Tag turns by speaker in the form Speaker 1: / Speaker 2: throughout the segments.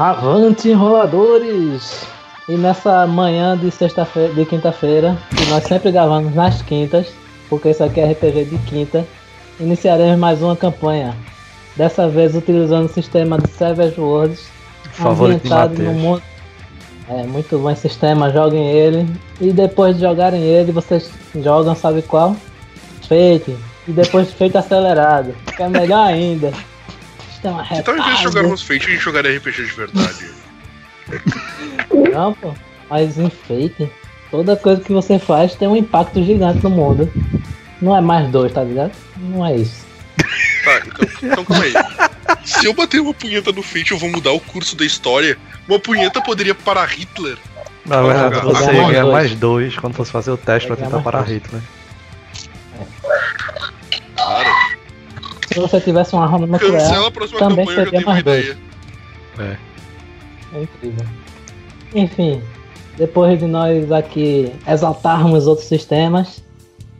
Speaker 1: Avante, enroladores! E nessa manhã de sexta-feira, de quinta-feira, que nós sempre gravamos nas quintas, porque isso aqui é RPG de quinta, iniciaremos mais uma campanha. Dessa vez utilizando o sistema de Savage Worlds,
Speaker 2: Favorito
Speaker 1: ambientado no mundo. É muito bom esse sistema, joguem ele. E depois de jogarem ele, vocês jogam, sabe qual? Fate. E depois Fate acelerado, que é melhor ainda. Sistema
Speaker 3: Então, em vez de
Speaker 1: retado.
Speaker 3: jogarmos Fate, a gente jogaria RPG de verdade.
Speaker 1: Não, pô. Mas enfeite. Toda coisa que você faz tem um impacto gigante no mundo. Não é mais dois, tá ligado? Não é isso.
Speaker 3: Tá, então, então calma aí. Se eu bater uma punheta no Fate, eu vou mudar o curso da história. Uma punheta poderia parar Hitler.
Speaker 2: Na verdade,
Speaker 3: jogar.
Speaker 2: você ia
Speaker 1: ganhar mais
Speaker 2: dois quando fosse fazer o teste pra tentar parar
Speaker 1: dois.
Speaker 2: Hitler.
Speaker 3: Cara,
Speaker 1: Se você tivesse uma arma nuclear,
Speaker 3: cancela a próxima
Speaker 1: também
Speaker 3: campanha que eu
Speaker 1: seria
Speaker 3: tenho uma
Speaker 1: mais dois.
Speaker 3: ideia.
Speaker 2: É.
Speaker 1: é incrível. Enfim, depois de nós aqui exaltarmos outros sistemas,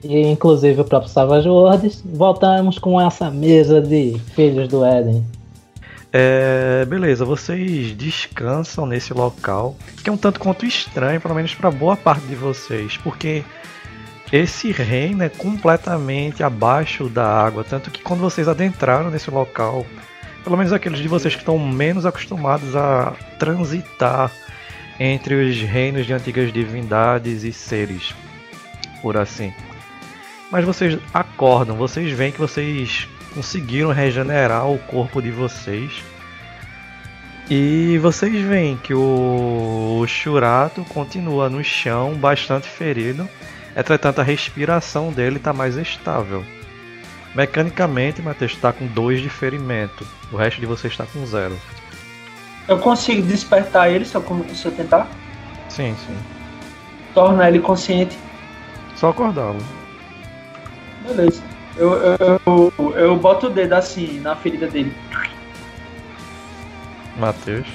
Speaker 1: e inclusive o próprio Savage Worlds, voltamos com essa mesa de Filhos do Éden.
Speaker 2: É, beleza, vocês descansam nesse local, que é um tanto quanto estranho, pelo menos para boa parte de vocês, porque esse reino é completamente abaixo da água, tanto que quando vocês adentraram nesse local, pelo menos aqueles de vocês que estão menos acostumados a transitar entre os reinos de antigas divindades e seres, por assim. Mas vocês acordam, vocês veem que vocês conseguiram regenerar o corpo de vocês. E vocês veem que o, o Shurato continua no chão, bastante ferido. Entretanto, a respiração dele está mais estável. Mecanicamente, Matheus está com 2 de ferimento. O resto de vocês está com zero.
Speaker 4: Eu consigo despertar ele se eu, se eu tentar?
Speaker 2: Sim, sim.
Speaker 4: Tornar ele consciente?
Speaker 2: Só acordá-lo.
Speaker 4: Beleza. Eu, eu, eu, eu boto o dedo assim na ferida dele.
Speaker 2: Matheus.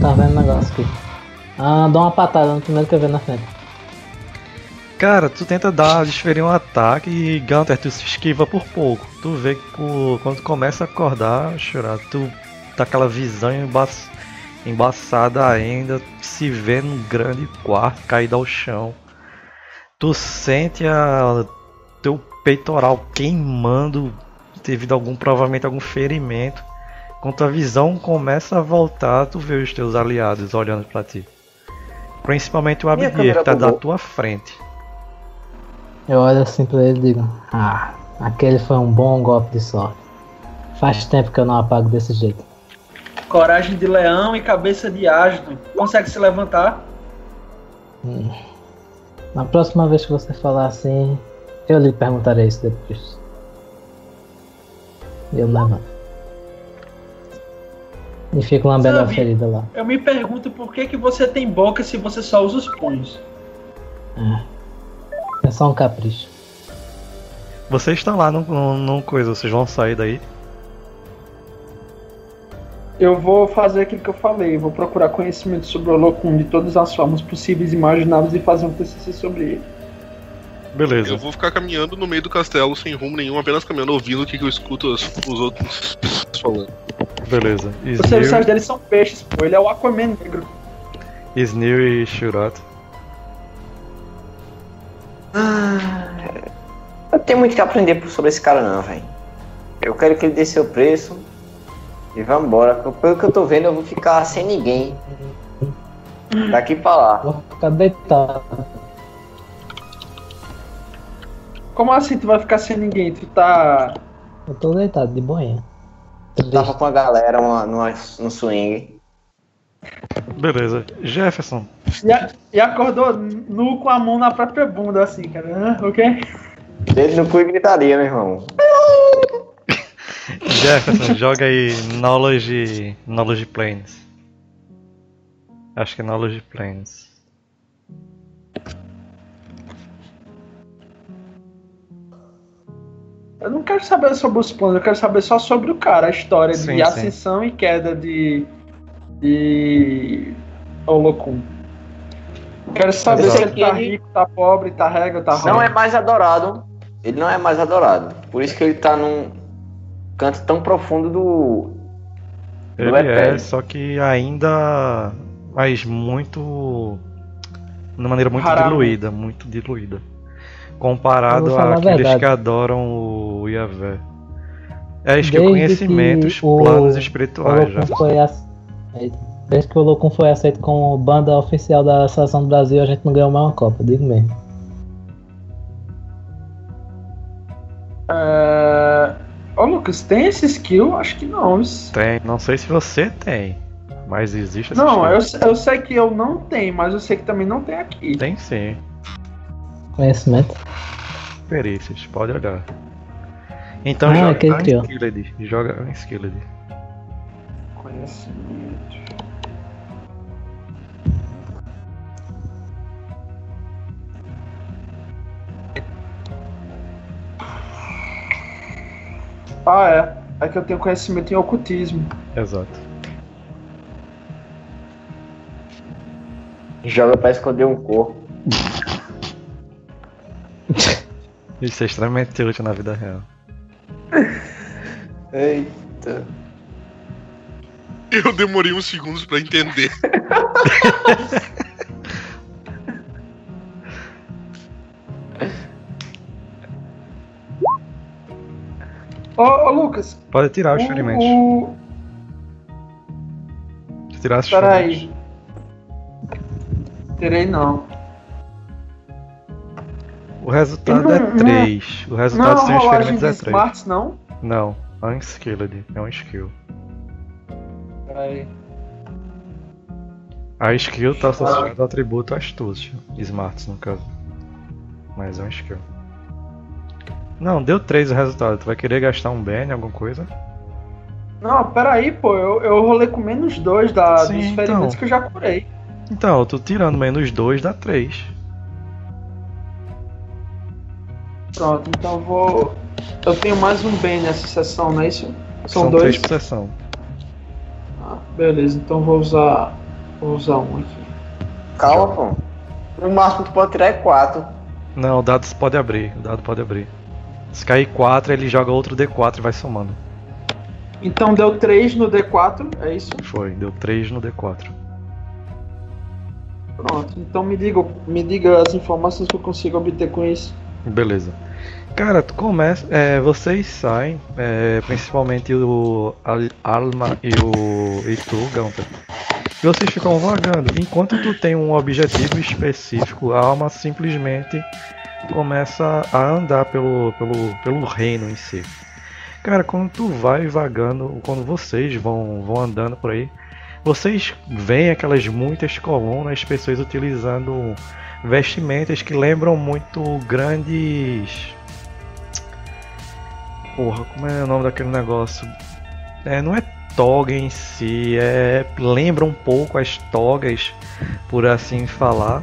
Speaker 1: Tá vendo o negócio aqui? Ah, dá uma patada no primeiro que eu ver na frente.
Speaker 2: Cara, tu tenta dar, desferir um ataque e Gunter, tu se esquiva por pouco. Tu vê que quando tu começa a acordar, chorar, tu tá aquela visão emba embaçada ainda, se vê num grande quarto caído ao chão. Tu sente a teu peitoral queimando devido a algum, provavelmente algum ferimento. Quando tua visão começa a voltar, tu vê os teus aliados olhando pra ti. Principalmente o Abdir, que tá da
Speaker 5: bugou.
Speaker 2: tua frente.
Speaker 1: Eu olho assim pra ele e digo: Ah, aquele foi um bom golpe de sorte. Faz tempo que eu não apago desse jeito.
Speaker 4: Coragem de leão e cabeça de asno. Consegue se levantar?
Speaker 1: Hum. Na próxima vez que você falar assim, eu lhe perguntarei isso depois. E eu levanto. E fico lambendo a
Speaker 4: Sabe-
Speaker 1: ferida lá.
Speaker 4: Eu me pergunto por que, que você tem boca se você só usa os punhos.
Speaker 1: É só um capricho.
Speaker 2: Vocês estão lá num, num, num coisa, vocês vão sair daí.
Speaker 4: Eu vou fazer aquilo que eu falei. Vou procurar conhecimento sobre o Locum de todas as formas possíveis e imagináveis e fazer um TCC sobre ele.
Speaker 2: Beleza.
Speaker 3: Eu vou ficar caminhando no meio do castelo sem rumo nenhum, apenas caminhando, ouvindo o que, que eu escuto os, os outros falando.
Speaker 2: Beleza.
Speaker 4: Os serviços deles são peixes, pô. Ele é o Aquaman negro.
Speaker 2: Snil e Shurato.
Speaker 5: Eu tenho muito que aprender sobre esse cara não, velho. Eu quero que ele dê seu preço e vambora. Pelo que eu tô vendo, eu vou ficar sem ninguém. Daqui pra lá.
Speaker 1: Vou ficar deitado.
Speaker 4: Como assim tu vai ficar sem ninguém? Tu tá.
Speaker 1: Eu tô deitado, de boinha.
Speaker 5: Tava com a galera uma, numa, no swing.
Speaker 2: Beleza. Jefferson.
Speaker 4: E, a- e acordou nu com a mão na própria bunda, assim, cara. O quê?
Speaker 5: Dedo no cu e gritaria, meu irmão.
Speaker 2: Jefferson, joga aí Knowledge. Knowledge Planes. Acho que é Knowledge Planes.
Speaker 4: Eu não quero saber sobre os planos, eu quero saber só sobre o cara, a história
Speaker 2: Sim,
Speaker 4: de
Speaker 2: sim.
Speaker 4: ascensão e queda de. de. Olocum. Quero saber se ele tá
Speaker 5: ele-
Speaker 4: rico, tá pobre, tá rega, tá
Speaker 5: Não
Speaker 4: ruim.
Speaker 5: é mais adorado. Ele não é mais adorado. Por isso que ele tá num canto tão profundo do.
Speaker 2: Ele
Speaker 5: Não é
Speaker 2: só que ainda. Mas muito. De uma maneira muito
Speaker 4: Raramente.
Speaker 2: diluída, muito diluída. Comparado àqueles que adoram o Yavé. É isso que
Speaker 1: Desde
Speaker 2: conhecimentos,
Speaker 1: que o-
Speaker 2: planos
Speaker 1: O
Speaker 2: espirituais já.
Speaker 1: Olocum foi aceito. Desde que o Olocum foi aceito como banda oficial da Seleção do Brasil, a gente não ganhou mais uma Copa, digo mesmo.
Speaker 4: É... Ô Lucas, tem esse skill? Acho que não. isso-
Speaker 2: Tem, não sei se você tem, mas existe esse
Speaker 4: Não, eu, eu sei que eu não tenho, mas eu sei que também não tem aqui.
Speaker 2: Tem sim,
Speaker 1: Conhecimento.
Speaker 2: perícias, pode olhar. Então
Speaker 1: Ah,
Speaker 2: joga
Speaker 1: ele criou.
Speaker 2: Unskilled, joga Unskilled.
Speaker 4: Conhecimento. Ah, é. É que eu tenho conhecimento em ocultismo.
Speaker 2: Exato.
Speaker 5: Joga pra esconder um corpo.
Speaker 2: Isso é extremamente útil na vida real.
Speaker 5: Eita.
Speaker 3: Eu demorei uns segundos pra entender.
Speaker 4: Ô, ô Lucas,
Speaker 2: Pode tirar os
Speaker 4: o,
Speaker 2: ferimentos.
Speaker 4: o...
Speaker 2: Tirar os
Speaker 4: Pera
Speaker 2: ferimentos.
Speaker 4: aí. Terei não.
Speaker 2: O resultado
Speaker 4: Não,
Speaker 2: é
Speaker 4: não.
Speaker 2: 3. O
Speaker 4: Não,
Speaker 2: resultado sem os
Speaker 4: rolagem
Speaker 2: ferimentos
Speaker 4: de
Speaker 2: é 3.
Speaker 4: smarts não?
Speaker 2: Não, Unskilled é um skill.
Speaker 4: Pera aí.
Speaker 2: A skill tá associada ao atributo astúcia. Smarts, no caso. Mas é um skill. Não, deu 3 o resultado. Tu vai querer gastar um Ben, alguma coisa?
Speaker 4: Não, pera aí, pô. Eu, eu rolei com menos dois da,
Speaker 2: Sim,
Speaker 4: dos
Speaker 2: então.
Speaker 4: ferimentos que eu já curei.
Speaker 2: Então, eu tô tirando menos 2 dá 3.
Speaker 4: Pronto, então eu vou. Eu tenho mais um bem nessa sessão, não é isso? São,
Speaker 2: São
Speaker 4: dois.
Speaker 2: 3 por sessão.
Speaker 4: Ah, beleza, então vou usar. Vou usar um aqui.
Speaker 5: Calma, pô. No máximo que tu pode tirar é 4.
Speaker 2: Não, o dado pode abrir. O dado pode abrir. Se cair 4, ele joga outro D4 e vai somando.
Speaker 4: Então deu 3 no D4, é isso?
Speaker 2: Foi, deu 3 no D4.
Speaker 4: Pronto, então me diga, me diga as informações que eu consigo obter com isso.
Speaker 2: Beleza. Cara, tu começa. é, vocês saem, é, principalmente o Al- Alma e o e Gunter. E vocês ficam vagando. Enquanto tu tem um objetivo específico, a alma simplesmente começa a andar pelo, pelo, pelo reino em si. Cara, quando tu vai vagando, quando vocês vão, vão andando por aí, vocês veem aquelas muitas colunas, pessoas utilizando vestimentas que lembram muito grandes. Porra, como é o nome daquele negócio? É, não é toga em si, é lembra um pouco as togas, por assim falar.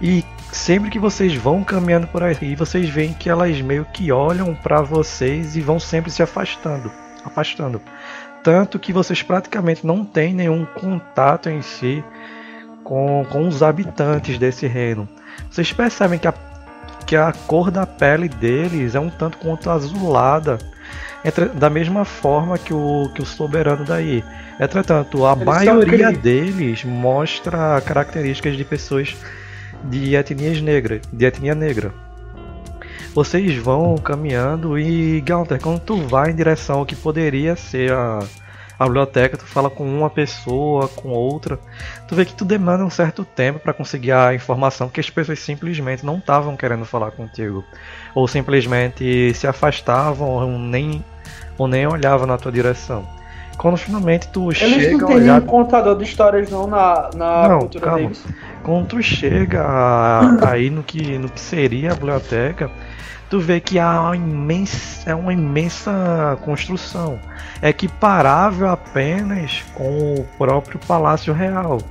Speaker 2: E sempre que vocês vão caminhando por aí, vocês veem que elas meio que olham pra vocês e vão sempre se afastando, afastando. Tanto que vocês praticamente não têm nenhum contato em si com, com os habitantes desse reino. Vocês percebem que a, que a cor da pele deles é um tanto quanto azulada, entre- da mesma forma que o, que o soberano daí. Entretanto, a
Speaker 4: Eles
Speaker 2: maioria deles mostra características de pessoas de etnias negras, de etnia negra. Vocês vão caminhando e Gaunter, quando tu vai em direção ao que poderia ser a, a biblioteca, tu fala com uma pessoa, com outra, tu vê que tu demanda um certo tempo para conseguir a informação que as pessoas simplesmente não estavam querendo falar contigo, ou simplesmente se afastavam ou nem ou nem olhavam na tua direção. Quando finalmente tu
Speaker 4: Eles
Speaker 2: chega
Speaker 4: não
Speaker 2: a
Speaker 4: têm
Speaker 2: olhar
Speaker 4: nenhum contador de histórias não na, na
Speaker 2: Não,
Speaker 4: cultura
Speaker 2: calma.
Speaker 4: deles.
Speaker 2: quando tu chega a- aí no que, no que seria a biblioteca, tu vê que há uma imensa, é uma imensa construção, equiparável apenas com o próprio Palácio Real,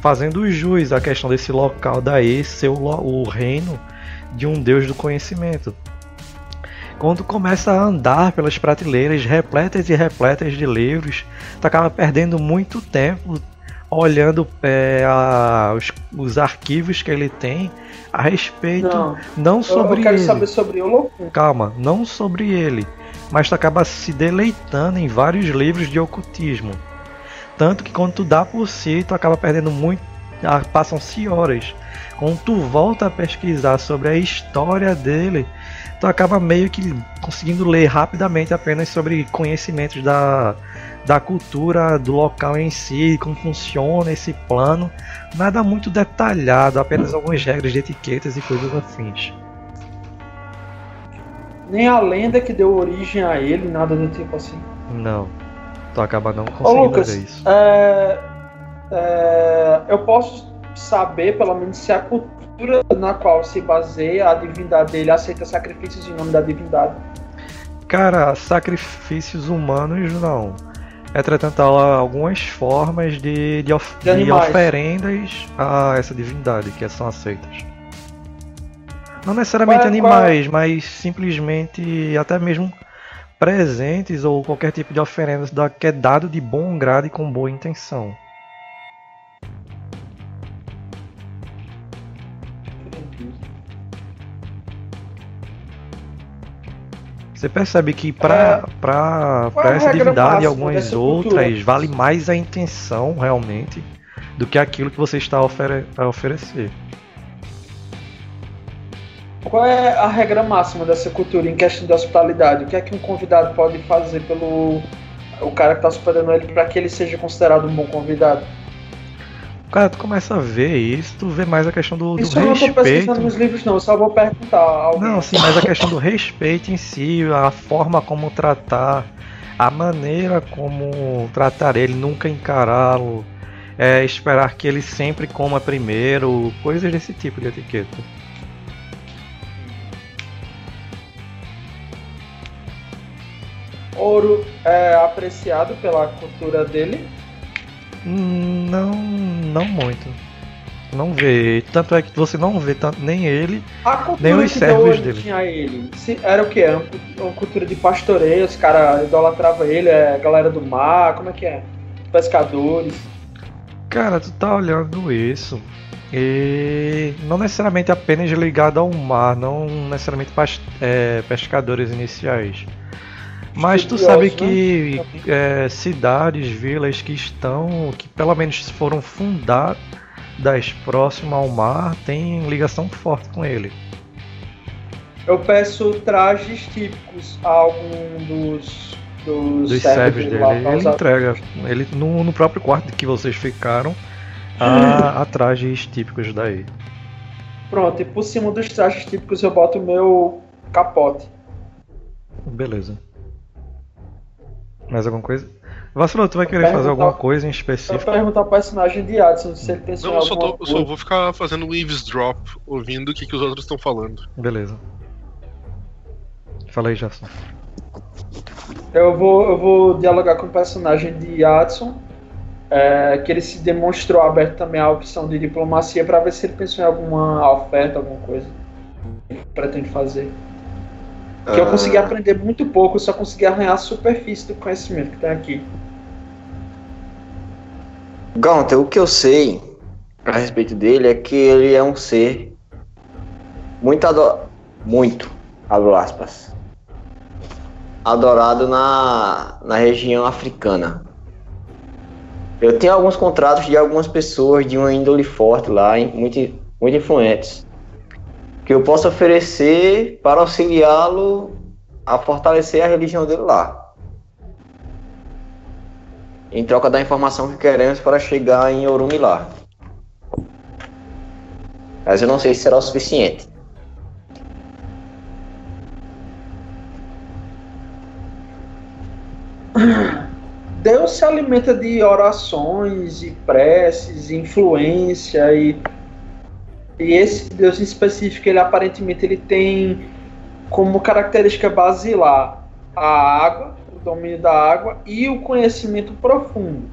Speaker 2: fazendo jus à questão desse local daí ser o, o reino de um deus do conhecimento. Quando começa a andar pelas prateleiras repletas e repletas de livros, tu acaba perdendo muito tempo olhando é, a- os, os arquivos que ele tem a respeito
Speaker 4: Não,
Speaker 2: não,
Speaker 4: eu,
Speaker 2: sobre
Speaker 4: eu quero
Speaker 2: ele.
Speaker 4: saber sobre o.
Speaker 2: Calma, não sobre ele, mas tu acaba se deleitando em vários livros de ocultismo. Tanto que quando tu dá por si, tu acaba perdendo muito. ah, Passam-se horas. Quando tu volta a pesquisar sobre a história dele, tu acaba meio que conseguindo ler rapidamente apenas sobre conhecimentos da, da cultura do local em si, como funciona esse plano. Nada muito detalhado, apenas algumas regras de etiquetas e coisas afins.
Speaker 4: Nem a lenda que deu origem a ele, nada do tipo assim.
Speaker 2: Não. Tu acaba não
Speaker 4: Ô
Speaker 2: conseguindo
Speaker 4: Lucas,
Speaker 2: ver isso.
Speaker 4: é, é, eu posso saber pelo menos se a cultura na qual se baseia a divindade dele aceita sacrifícios em nome da divindade.
Speaker 2: Cara, sacrifícios humanos não. Entretanto, há algumas formas de, de, of-
Speaker 4: De
Speaker 2: de oferendas a essa divindade que são aceitas. Não necessariamente
Speaker 4: Qual é-
Speaker 2: animais, mas simplesmente até mesmo presentes ou qualquer tipo de oferenda da- que é dado de bom grado e com boa intenção. Você percebe que para
Speaker 4: é a
Speaker 2: pra essa
Speaker 4: regra
Speaker 2: divindade e algumas
Speaker 4: dessa cultura?
Speaker 2: outras, vale mais a intenção realmente do que aquilo que você está a, ofere a oferecer.
Speaker 4: Qual é a regra máxima dessa cultura em questão de hospitalidade? O que é que um convidado pode fazer pelo o cara que está hospedando ele para que ele seja considerado um bom convidado?
Speaker 2: Cara, tu começa a ver isso, tu vê mais a questão do, do
Speaker 4: Isso eu não
Speaker 2: respeito.
Speaker 4: pesquisando nos livros, não. Eu só vou perguntar.
Speaker 2: Não, sim, mas a questão do respeito em si, a forma como tratar, a maneira como tratar ele, nunca encará-lo, é, esperar que ele sempre coma primeiro, coisas desse tipo de etiqueta.
Speaker 4: Ouro é apreciado pela cultura dele.
Speaker 2: Hum, Não, não muito. Não vê. Tanto é que você não vê tanto nem ele. Nem os servos
Speaker 4: origem a ele se- era o que? Era uma cu- uma cultura de pastoreio, os caras idolatravam ele, é galera do mar, como é que é? Pescadores.
Speaker 2: Cara, tu tá olhando isso. E não necessariamente apenas ligado ao mar, não necessariamente é, pescadores iniciais. Mas tu sabe
Speaker 4: Estudiosos,
Speaker 2: que é, cidades, vilas que estão, que pelo menos foram fundadas próximas ao mar, têm ligação forte com ele.
Speaker 4: Eu peço trajes típicos a algum dos, dos,
Speaker 2: Dos
Speaker 4: servos dele lá
Speaker 2: Ele entrega. Ele, no, no próprio quarto que vocês ficaram, há, há trajes típicos daí.
Speaker 4: Pronto, e por cima dos trajes típicos eu boto o meu capote.
Speaker 2: Beleza. Mais alguma coisa? Vacilou, tu vai querer fazer alguma coisa em
Speaker 4: Eu
Speaker 2: específico?
Speaker 4: perguntar ao personagem de Adson se ele pensou
Speaker 3: Não,
Speaker 4: em
Speaker 3: eu só, tô, eu só vou ficar fazendo um eavesdrop, ouvindo o que, que os outros estão falando.
Speaker 2: Beleza. Fala aí, Jason.
Speaker 4: Eu vou, eu vou dialogar com o personagem de Adson, é, que ele se demonstrou aberto também à opção de diplomacia para ver se ele pensou em alguma oferta, alguma coisa que ele pretende fazer. Que eu consegui aprender muito pouco, só consegui arranhar a superfície do conhecimento que tem aqui.
Speaker 5: Gunter, o que eu sei a respeito dele é que ele é um ser muito ado muito, abro aspas, adorado na, na região africana. Eu tenho alguns contratos de algumas pessoas de uma índole forte lá, muito, muito influentes, que eu posso oferecer para auxiliá-lo a fortalecer a religião dele lá. Em troca da informação que queremos para chegar em Orumilá. Mas eu não sei se será o suficiente.
Speaker 4: Deus se alimenta de orações e preces, influência e e esse Deus em específico, ele aparentemente ele tem como característica basilar a água, o domínio da água e o conhecimento profundo.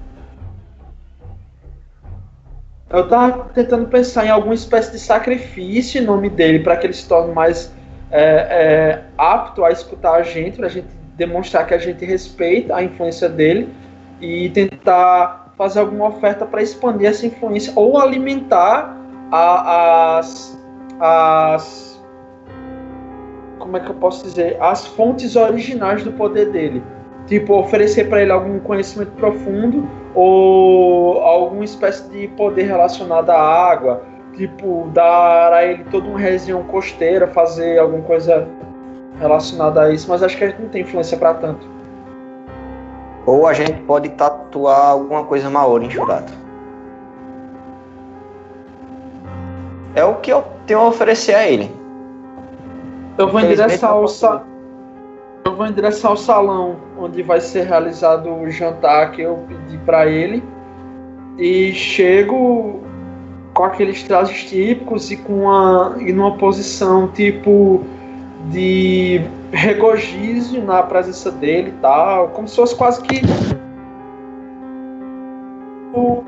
Speaker 4: Eu estava tentando pensar em alguma espécie de sacrifício em nome dele para que ele se torne mais é, é, apto a escutar a gente, para a gente demonstrar que a gente respeita a influência dele e tentar fazer alguma oferta para expandir essa influência ou alimentar as, as como é que eu posso dizer as fontes originais do poder dele Tipo, oferecer para ele algum conhecimento profundo ou alguma espécie de poder relacionado à água. Tipo, dar a ele toda uma região costeira, fazer alguma coisa relacionada a isso, mas acho que a gente não tem influência para tanto.
Speaker 5: Ou a gente pode tatuar alguma coisa maior em Churato. É o que eu tenho a oferecer a ele.
Speaker 4: Eu vou endereçar o sa... Eu vou endereçar o salão onde vai ser realizado o jantar que eu pedi para ele. E chego com aqueles trajes típicos e com uma e numa posição tipo de regozijo na presença dele e tal, como se fosse quase que o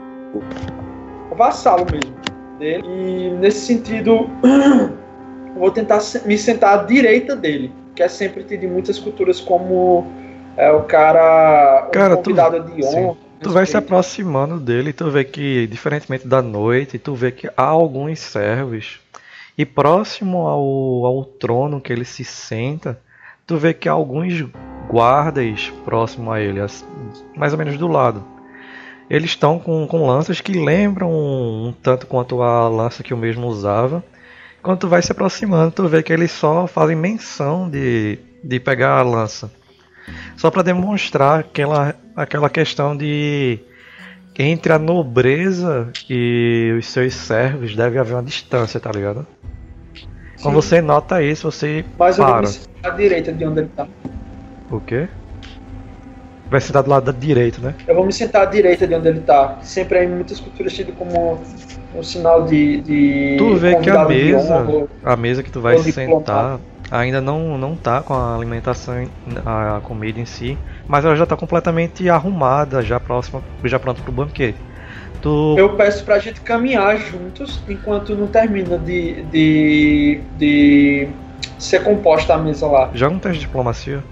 Speaker 4: vassalo mesmo dele. E nesse sentido, vou tentar me sentar à direita dele, que é sempre tido em muitas culturas como é, o cara,
Speaker 2: Cara, tu-
Speaker 4: convidado de
Speaker 2: sim.
Speaker 4: honra.
Speaker 2: Tu vai se aproximando dele tu vê que, diferentemente da noite, tu vê que há alguns servos. E próximo ao, ao trono que ele se senta, tu vê que há alguns guardas próximo a ele, mais ou menos do lado. Eles estão com, com lanças que lembram um, tanto quanto a lança que o mesmo usava. Quando tu vai se aproximando, tu vê que eles só fazem menção de, de pegar a lança. Só para demonstrar aquela, aquela questão de que entre a nobreza e os seus servos deve haver uma distância, tá ligado? Quando
Speaker 4: Sim.
Speaker 2: você nota isso, você
Speaker 4: vou
Speaker 2: para.
Speaker 4: me sentar à direita de onde ele tá.
Speaker 2: O quê? Vai sentar do lado da direita, né?
Speaker 4: Eu vou me sentar à direita de onde ele tá. Sempre é em muitas culturas tido como um sinal de. de
Speaker 2: Tu vê que a mesa,
Speaker 4: honra.
Speaker 2: a mesa que tu vai se sentar, ainda não, não tá com a alimentação, a comida em si, mas ela já tá completamente arrumada, já próxima, já pronta pro banquete. Tu
Speaker 4: Eu peço pra gente caminhar juntos enquanto não termina de, de, de ser composta a mesa lá.
Speaker 2: joga um teste de diplomacia.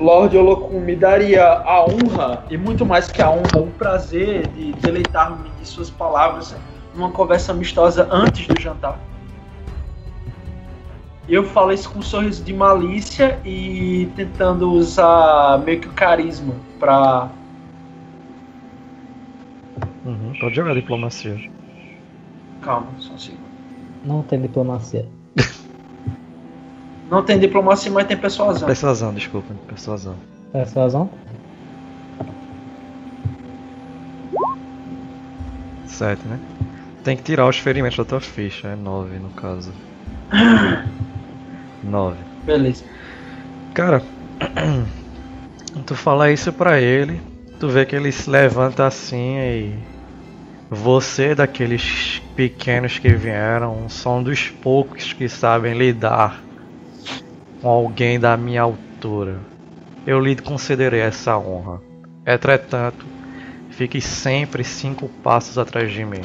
Speaker 4: Lord Olokun me daria a honra, e muito mais que a honra, o prazer de deleitar-me de suas palavras numa conversa amistosa antes do jantar. E eu falo isso com um sorriso de malícia e tentando usar meio que o carisma pra.
Speaker 2: Uhum, pode jogar diplomacia.
Speaker 4: Calma, só um segundo.
Speaker 1: Não tem diplomacia.
Speaker 4: Não tem diplomacia, mas tem persuasão.
Speaker 2: Persuasão, desculpa, persuasão.
Speaker 1: Persuasão?
Speaker 2: Sete, né? Tem que tirar os ferimentos da tua ficha, é nove no caso. Nove.
Speaker 4: Beleza.
Speaker 2: Cara, tu fala isso pra ele, tu vê que ele se levanta assim e você daqueles pequenos que vieram são dos poucos que sabem lidar com alguém da minha altura. Eu lhe concederei essa honra. Entretanto, fique sempre cinco passos atrás de mim.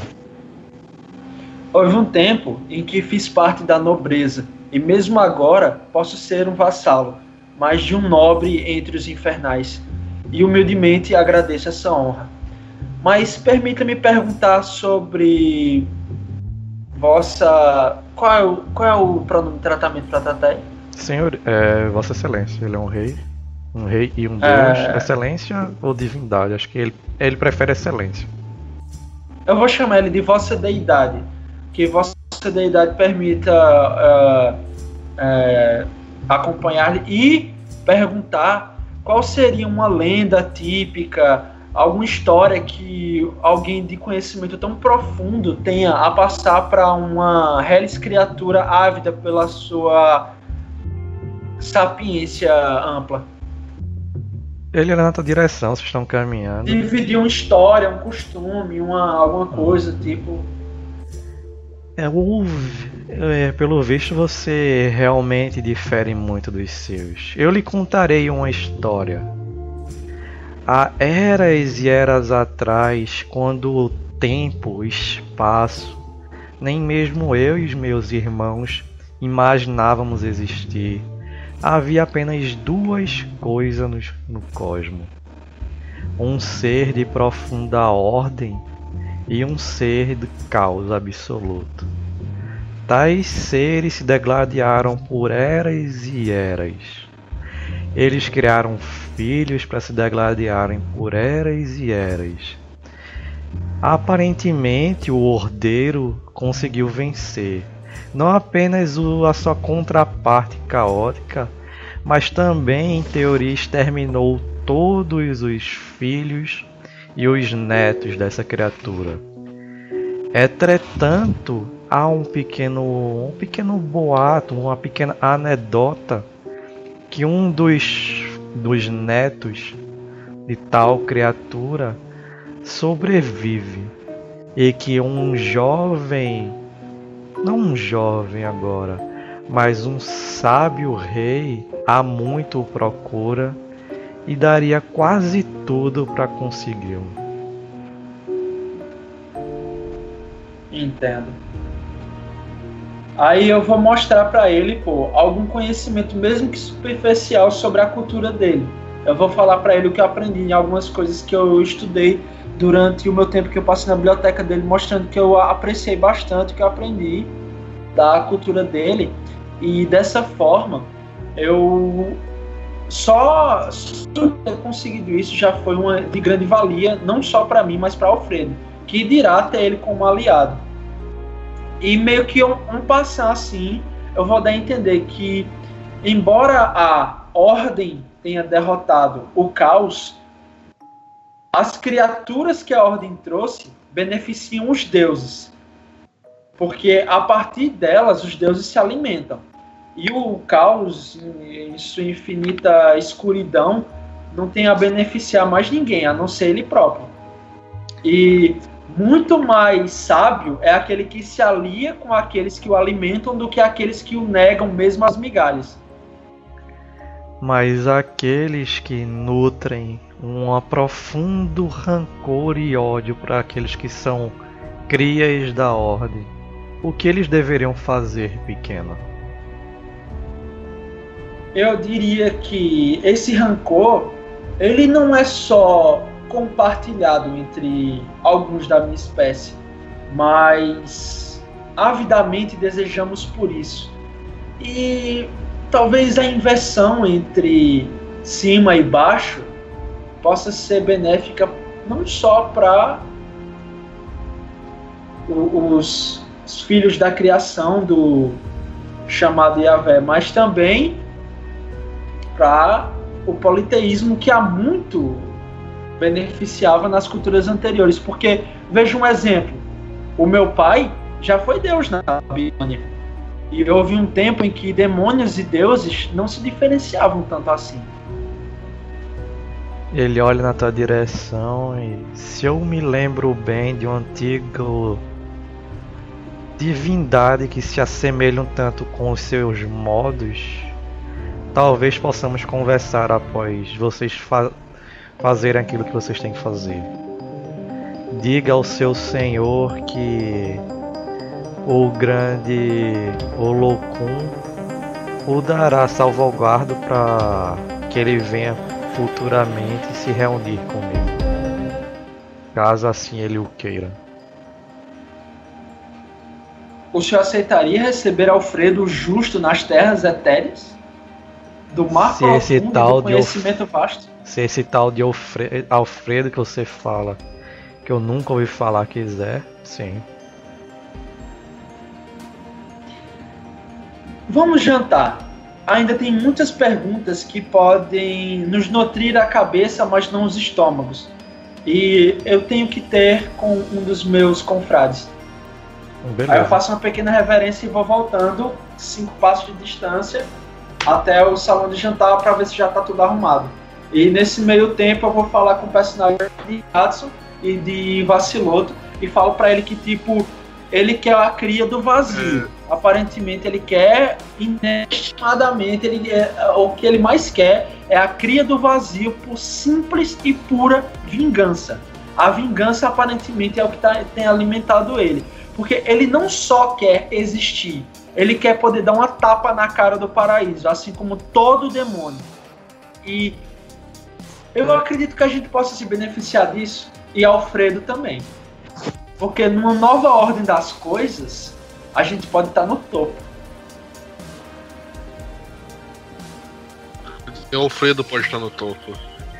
Speaker 4: Houve um tempo em que fiz parte da nobreza, e mesmo agora posso ser um vassalo, mas de um nobre entre os infernais, e humildemente agradeço essa honra. Mas permita-me perguntar sobre vossa. Qual é o, qual é o pronome tratamento para Tatai?
Speaker 2: Senhor, é, Vossa Excelência, ele é um rei. Um rei e um deus.
Speaker 4: É.
Speaker 2: Excelência ou divindade? Acho que ele, ele prefere excelência.
Speaker 4: Eu vou chamar ele de Vossa Deidade, que Vossa Deidade permita ah, eh, acompanhar-lhe e perguntar qual seria uma lenda típica, alguma história que alguém de conhecimento tão profundo tenha a passar para uma reles criatura ávida pela sua sapiência ampla.
Speaker 2: Ele é na tua direção, vocês estão caminhando.
Speaker 4: Dividir uma história, um costume, uma, alguma coisa, tipo.
Speaker 2: É, o- é, pelo visto, você realmente difere muito dos seus. Eu lhe contarei uma história. Há eras e eras atrás, quando o tempo, o espaço, nem mesmo eu e os meus irmãos imaginávamos existir, havia apenas duas coisas no, cosmo: um ser de profunda ordem e um ser de caos absoluto. Tais seres se degladiaram por eras e eras. Eles criaram filhos para se degladiarem por eras e eras. Aparentemente, o ordeiro conseguiu vencer não apenas a sua contraparte caótica, mas também, em teoria, exterminou todos os filhos e os netos dessa criatura. Entretanto, há um pequeno, um pequeno boato, uma pequena anedota que um dos, dos netos de tal criatura sobrevive e que um jovem, não um jovem agora, mas um sábio rei há muito o procura e daria quase tudo para consegui-lo.
Speaker 4: Entendo. Aí eu vou mostrar para ele, pô, algum conhecimento, mesmo que superficial, sobre a cultura dele. Eu vou falar para ele o que eu aprendi em algumas coisas que eu estudei durante o meu tempo que eu passei na biblioteca dele, mostrando que eu apreciei bastante o que eu aprendi da cultura dele. E dessa forma, eu só ter conseguido isso já foi uma de grande valia, não só para mim, mas para Alfredo, que dirá ter ele como aliado. E meio que um, um passar assim, eu vou dar a entender que, embora a ordem tenha derrotado o caos, as criaturas que a ordem trouxe beneficiam os deuses. Porque a partir delas os deuses se alimentam. E o caos, em sua infinita escuridão, não tem a beneficiar mais ninguém, a não ser ele próprio. E muito mais sábio é aquele que se alia com aqueles que o alimentam do que aqueles que o negam mesmo as migalhas.
Speaker 2: Mas aqueles que nutrem um profundo rancor e ódio para aqueles que são crias da ordem, o que eles deveriam fazer, pequena?
Speaker 4: eu diria que esse rancor ele não é só compartilhado entre alguns da minha espécie, mas avidamente desejamos por isso. E talvez a inversão entre cima e baixo possa ser benéfica não só para os, os filhos da criação do chamado Yahvé, mas também para o politeísmo que há muito beneficiava nas culturas anteriores. Porque, veja um exemplo: o meu pai já foi Deus na Babilônia. E houve um tempo em que demônios e deuses não se diferenciavam tanto assim.
Speaker 2: Ele olha na tua direção e se eu me lembro bem de um antigo divindade que se assemelha um tanto com os seus modos, Talvez possamos conversar após vocês fa fazerem aquilo que vocês têm que fazer. Diga ao seu senhor que o grande Olokun o dará salvaguarda para que ele venha futuramente se reunir comigo, caso assim ele o queira.
Speaker 4: O senhor aceitaria receber Alfredo justo nas terras etéreas? do mar
Speaker 2: se esse tal
Speaker 4: do conhecimento
Speaker 2: de
Speaker 4: vasto.
Speaker 2: Se esse tal de Alfredo, Alfredo que você fala, que eu nunca ouvi falar quiser, sim.
Speaker 4: Vamos jantar. Ainda tem muitas perguntas que podem nos nutrir a cabeça, mas não os estômagos. E eu tenho que ter com um dos meus confrades. Beleza. Aí eu faço uma pequena reverência e vou voltando cinco passos de distância até o salão de jantar para ver se já está tudo arrumado. E nesse meio tempo eu vou falar com o personagem de Hudson e de Vaciloto e falo para ele que tipo ele quer a cria do vazio. É. Aparentemente ele quer inestimadamente ele é, o que ele mais quer é a cria do vazio por simples e pura vingança. A vingança aparentemente é o que tá, tem alimentado ele, porque ele não só quer existir, ele quer poder dar uma tapa na cara do paraíso, assim como todo demônio. E eu acredito que a gente possa se beneficiar disso, e Alfredo também. Porque numa nova ordem das coisas, a gente pode estar no topo.
Speaker 3: O Alfredo pode estar no topo.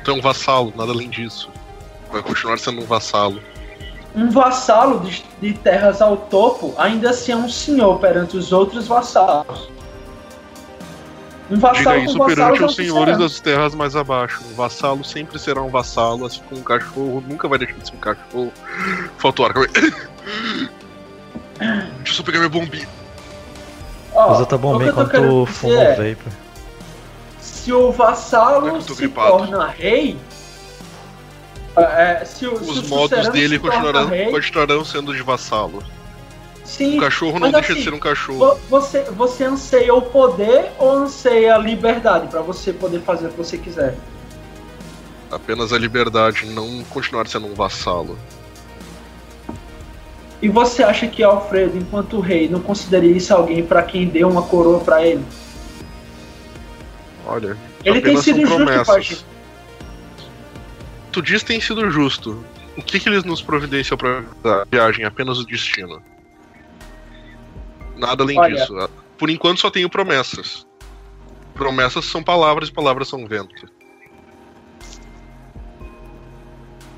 Speaker 3: Tu é um vassalo, nada além disso. Vai continuar sendo um vassalo.
Speaker 4: Um vassalo de, de terras ao topo ainda assim é um senhor perante os outros vassalos. Um
Speaker 3: Diga
Speaker 4: vassalo
Speaker 3: isso
Speaker 4: com vassalos
Speaker 3: perante os
Speaker 4: se
Speaker 3: senhores
Speaker 4: será.
Speaker 3: das terras mais abaixo. Um vassalo sempre será um vassalo, assim como um cachorro nunca vai deixar de ser um cachorro. Faltou ar. Deixa eu só pegar minha bombinha.
Speaker 4: Ó,
Speaker 2: Usa tua
Speaker 4: tô
Speaker 2: enquanto fuma o
Speaker 4: é,
Speaker 2: vapor.
Speaker 4: se o
Speaker 3: É
Speaker 4: vassalo
Speaker 3: tô
Speaker 4: se
Speaker 3: gripado.
Speaker 4: torna rei, é, se, o, se
Speaker 3: Os
Speaker 4: o
Speaker 3: modos dele
Speaker 4: se
Speaker 3: continuarão,
Speaker 4: rei,
Speaker 3: continuarão sendo de vassalo.
Speaker 4: sim,
Speaker 3: O cachorro não deixa
Speaker 4: assim,
Speaker 3: de ser um cachorro.
Speaker 4: vo- você, você anseia o poder ou anseia a liberdade pra você poder fazer o que você quiser?
Speaker 3: Apenas a liberdade, não continuar sendo um vassalo.
Speaker 4: E você acha que Alfredo, enquanto rei, não consideraria isso alguém pra quem deu uma coroa pra ele?
Speaker 3: Olha,
Speaker 4: Ele tem sido justo gente.
Speaker 3: Tu diz que tem sido justo. O que, que eles nos providenciam pra a viagem? Apenas o destino. Nada além
Speaker 4: Olha.
Speaker 3: disso. Por enquanto só tenho promessas. Promessas são palavras e palavras são vento.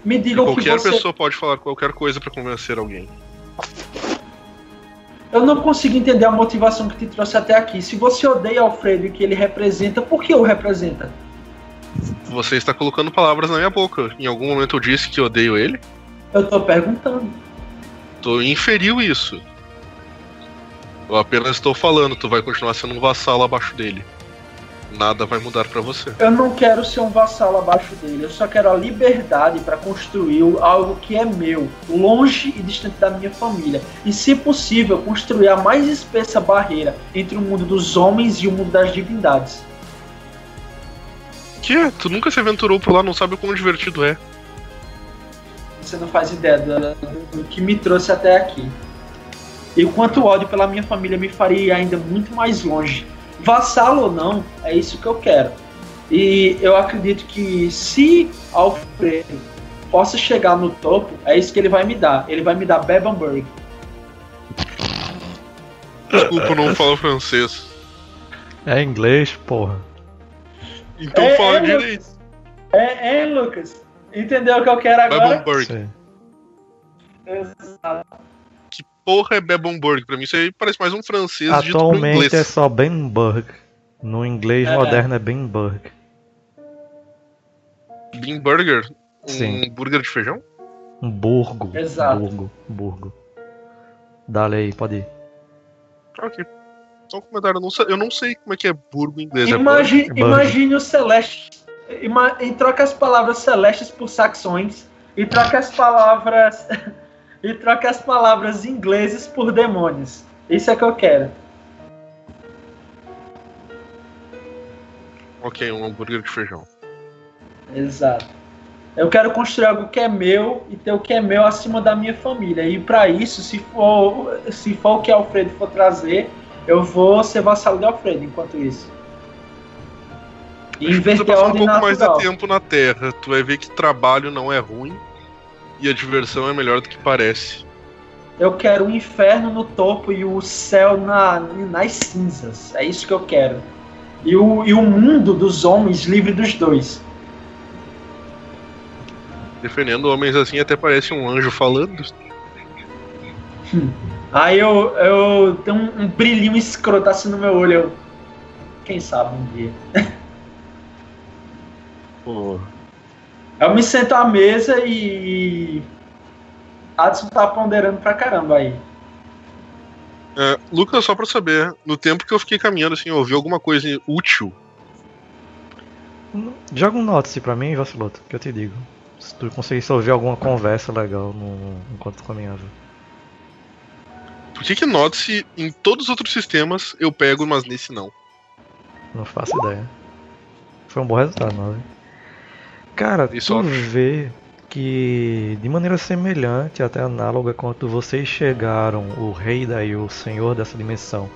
Speaker 4: Me
Speaker 3: E
Speaker 4: diga o que
Speaker 3: qualquer
Speaker 4: você.
Speaker 3: pessoa pode falar qualquer coisa pra convencer alguém.
Speaker 4: Eu não consigo entender a motivação que te trouxe até aqui. Se você odeia Alfredo e que ele representa, por que o representa?
Speaker 3: Você está colocando palavras na minha boca. Em algum momento eu disse que odeio ele?
Speaker 4: Eu tô perguntando.
Speaker 3: Tu inferiu isso. Eu apenas estou falando, tu vai continuar sendo um vassalo abaixo dele. Nada vai mudar pra você.
Speaker 4: Eu não quero ser um vassalo abaixo dele. Eu só quero a liberdade para construir algo que é meu, longe e distante da minha família. E, se possível, construir a mais espessa barreira entre o mundo dos homens e o mundo das divindades.
Speaker 3: Que é? Tu nunca se aventurou por lá, não sabe o quão divertido é.
Speaker 4: Você não faz ideia do, do- do que me trouxe até aqui. E o quanto ódio pela minha família me faria ir ainda muito mais longe. Vassalo ou não, é isso que eu quero. E eu acredito que se Alfredo possa chegar no topo, é isso que ele vai me dar. Ele vai me dar Bebamburg.
Speaker 3: Desculpa, eu não falo francês.
Speaker 2: É inglês, porra.
Speaker 3: Então
Speaker 4: É,
Speaker 3: fala
Speaker 4: é,
Speaker 3: direito.
Speaker 4: É, é, Lucas? Entendeu o que eu quero agora?
Speaker 3: Bebomburg.
Speaker 2: Sim.
Speaker 4: Exato.
Speaker 3: Porra é Bebomburg? Pra mim isso aí parece mais um francês dito pro
Speaker 2: Atualmente
Speaker 3: inglês.
Speaker 2: é só Benburg. No inglês
Speaker 4: É.
Speaker 2: moderno é Benburg.
Speaker 3: Bean Burger? Um
Speaker 2: Sim.
Speaker 3: burger de feijão?
Speaker 2: Um burgo.
Speaker 4: Exato.
Speaker 2: Burgo. Burgo. Dale aí, pode ir.
Speaker 3: Ok. Só um comentário. Eu não, sei, eu não sei como é que é burgo em inglês. É burger?
Speaker 4: Imagine, imagine o Celeste. Ima, e troca as palavras celestes por saxões. E troca as palavras. E troca as palavras ingleses por demônios. Isso é que eu quero.
Speaker 3: Ok, um hambúrguer de feijão.
Speaker 4: Exato. Eu quero construir algo que é meu e ter o que é meu acima da minha família. E para isso, se for, se for o que Alfredo for trazer, eu vou ser vassalo de Alfredo enquanto isso. E inverter a
Speaker 3: passar um
Speaker 4: ordem
Speaker 3: pouco mais de
Speaker 4: natural.
Speaker 3: tempo na Terra. Tu vai ver que trabalho não é ruim e a diversão é melhor do que parece.
Speaker 4: Eu quero o inferno no topo e o céu na, nas cinzas. É isso que eu quero. E o, e o mundo dos homens livre dos dois.
Speaker 3: Defendendo homens assim até parece um anjo falando.
Speaker 4: Aí eu, eu tenho um, um brilhinho escroto assim no meu olho. Eu, quem sabe um dia.
Speaker 3: Pô,
Speaker 4: Eu me sento à mesa e. Adson tá ponderando pra caramba aí.
Speaker 3: É, Lucas, só pra saber, no tempo que eu fiquei caminhando assim, eu ouvi alguma coisa útil.
Speaker 2: Joga um notice pra mim, Vaciloto, que eu te digo. Se tu conseguisse ouvir alguma conversa legal no... enquanto tu caminhava.
Speaker 3: Por que que note-se em todos os outros sistemas eu pego, mas nesse não?
Speaker 2: Não faço ideia. Foi um bom resultado, não, né? Cara,
Speaker 3: E
Speaker 2: tu vê que de maneira semelhante, até análoga, quando vocês chegaram, o rei daí, o senhor dessa dimensão,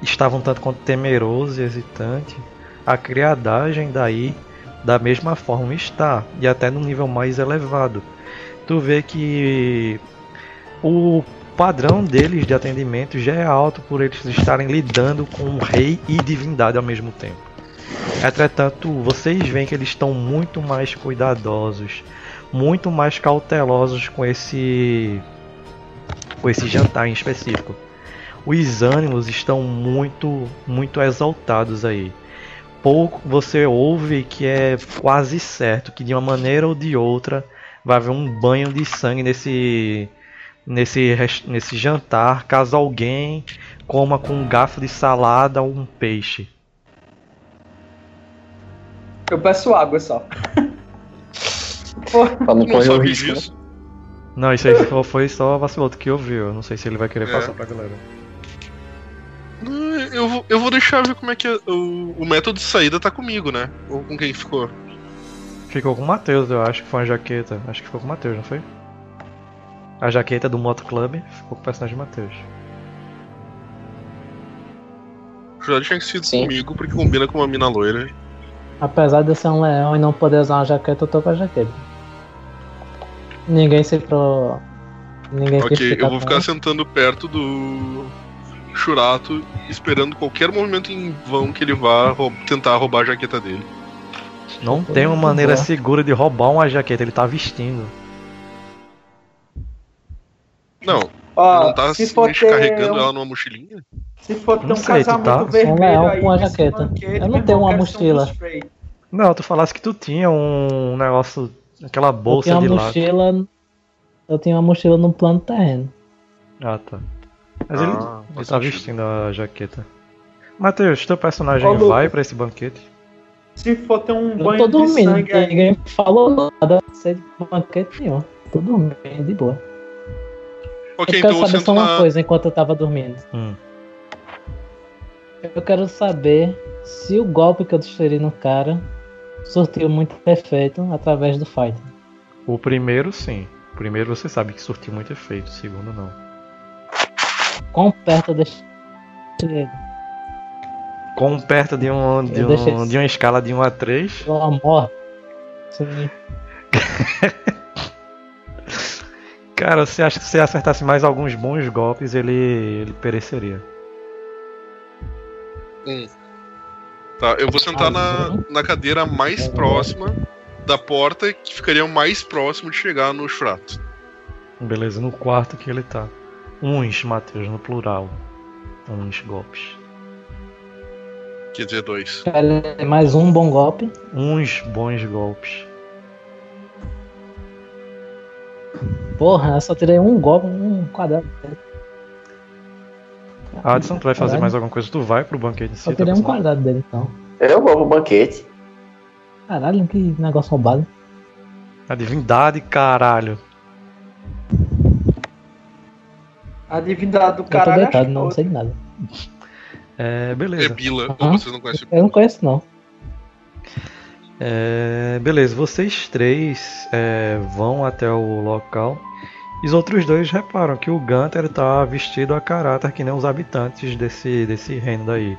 Speaker 2: estavam tanto quanto temeroso e hesitante, a criadagem daí da mesma forma está, e até num nível mais elevado. Tu vê que o padrão deles de atendimento já é alto por eles estarem lidando com rei e divindade ao mesmo tempo. Entretanto, vocês veem que eles estão muito mais cuidadosos, muito mais cautelosos com esse com esse jantar em específico. Os ânimos estão muito muito exaltados aí. Pouco você ouve que é quase certo que de uma maneira ou de outra vai haver um banho de sangue nesse nesse nesse jantar, caso alguém coma com um garfo de salada ou um peixe.
Speaker 4: Eu peço água só.
Speaker 5: Pra não correr o risco. né?
Speaker 3: disso.
Speaker 2: Não, isso aí foi- foi só vaciloto que ouviu. Eu Não sei se ele vai querer
Speaker 3: É.
Speaker 2: passar pra galera.
Speaker 3: Não, Eu vou, eu vou deixar ver como é que é- o, o método de saída tá comigo, né? Ou com quem ficou.
Speaker 2: Ficou com o Matheus, eu acho que foi uma jaqueta. Acho que ficou com o Matheus, não foi? A jaqueta do Moto Club ficou com o personagem Matheus.
Speaker 3: Já tinha que
Speaker 5: Sim.
Speaker 3: comigo, porque combina com uma mina loira.
Speaker 1: Apesar de eu ser um leão e não poder usar uma jaqueta, eu tô com a jaqueta. Ninguém se pro. Ninguém
Speaker 3: Ok, eu vou ficar
Speaker 1: ela.
Speaker 3: sentando perto do Churato, esperando qualquer movimento em vão que ele vá rou- tentar roubar a jaqueta dele.
Speaker 2: Não tem uma maneira segura de roubar uma jaqueta, ele tá vestindo.
Speaker 3: Não,
Speaker 4: Ó,
Speaker 3: não tá
Speaker 4: se for ter
Speaker 3: carregando
Speaker 4: um-
Speaker 3: ela numa mochilinha?
Speaker 4: Se for ter um
Speaker 2: sei, tu
Speaker 4: casamento
Speaker 2: tá?
Speaker 4: vermelho
Speaker 1: Um leão
Speaker 4: aí
Speaker 1: com a jaqueta.
Speaker 4: banquete,
Speaker 1: Eu não tenho uma
Speaker 4: um
Speaker 1: mochila.
Speaker 4: três.
Speaker 2: Não, tu falasse que tu tinha um negócio, aquela
Speaker 1: Eu
Speaker 2: bolsa
Speaker 1: tinha
Speaker 2: de
Speaker 1: uma
Speaker 2: lá.
Speaker 1: mochila. Eu tinha uma mochila no plano terreno.
Speaker 2: Ah, tá. Mas ele,
Speaker 3: Ah,
Speaker 2: ele
Speaker 3: faz
Speaker 2: tá vestindo a jaqueta. Matheus, teu personagem
Speaker 4: Lucas.
Speaker 2: vai pra esse banquete?
Speaker 4: Se for ter um
Speaker 1: Eu
Speaker 4: banho
Speaker 1: tô
Speaker 4: de
Speaker 1: dormindo,
Speaker 4: sangue aí,
Speaker 1: ninguém falou nada, não sei de banquete nenhum. Tô dormindo, de boa.
Speaker 3: Ok,
Speaker 1: eu
Speaker 3: então
Speaker 1: quero
Speaker 3: eu
Speaker 1: saber só uma
Speaker 3: na.
Speaker 1: coisa enquanto eu tava dormindo.
Speaker 2: Hum.
Speaker 1: Eu quero saber se o golpe que eu desferi no cara surtiu muito efeito através do fight.
Speaker 2: O primeiro sim. O primeiro você sabe que surtiu muito efeito, o segundo não.
Speaker 1: Quão perto eu deixei ele?
Speaker 2: Com perto de, um, de,
Speaker 1: Eu deixei-
Speaker 2: um, de uma escala de 1 a 3,
Speaker 1: Uma morte. Sim.
Speaker 2: cara, você acha que se acertasse mais alguns bons golpes, ele, ele pereceria.
Speaker 3: Tá, eu vou sentar na, na cadeira mais próxima da porta que ficaria mais próximo de chegar no Churato.
Speaker 2: Beleza, no quarto que ele tá. Uns, Matheus, no plural. Uns golpes.
Speaker 3: Quer dizer, dois.
Speaker 1: Mais um bom golpe.
Speaker 2: Uns bons golpes.
Speaker 1: Porra, eu só tirei um golpe, um quadrado.
Speaker 2: Adson, tu vai fazer
Speaker 1: Caralho.
Speaker 2: mais alguma coisa? Tu vai pro banquete em si?
Speaker 1: Só
Speaker 2: tá
Speaker 1: tirei um quadrado dele então.
Speaker 5: Eu vou pro banquete.
Speaker 1: Caralho, que negócio roubado.
Speaker 2: A divindade, caralho.
Speaker 4: a divindade do
Speaker 1: Eu tô
Speaker 4: caralho.
Speaker 1: deitado, não sei de nada.
Speaker 2: É,
Speaker 3: É
Speaker 2: beleza.
Speaker 3: Bila,
Speaker 1: Aham.
Speaker 3: ou vocês não conhecem
Speaker 1: Eu não conheço não.
Speaker 2: É, beleza, vocês três é, vão até o local. E os outros dois reparam que o Gunter tá vestido a caráter que nem os habitantes desse, desse reino daí.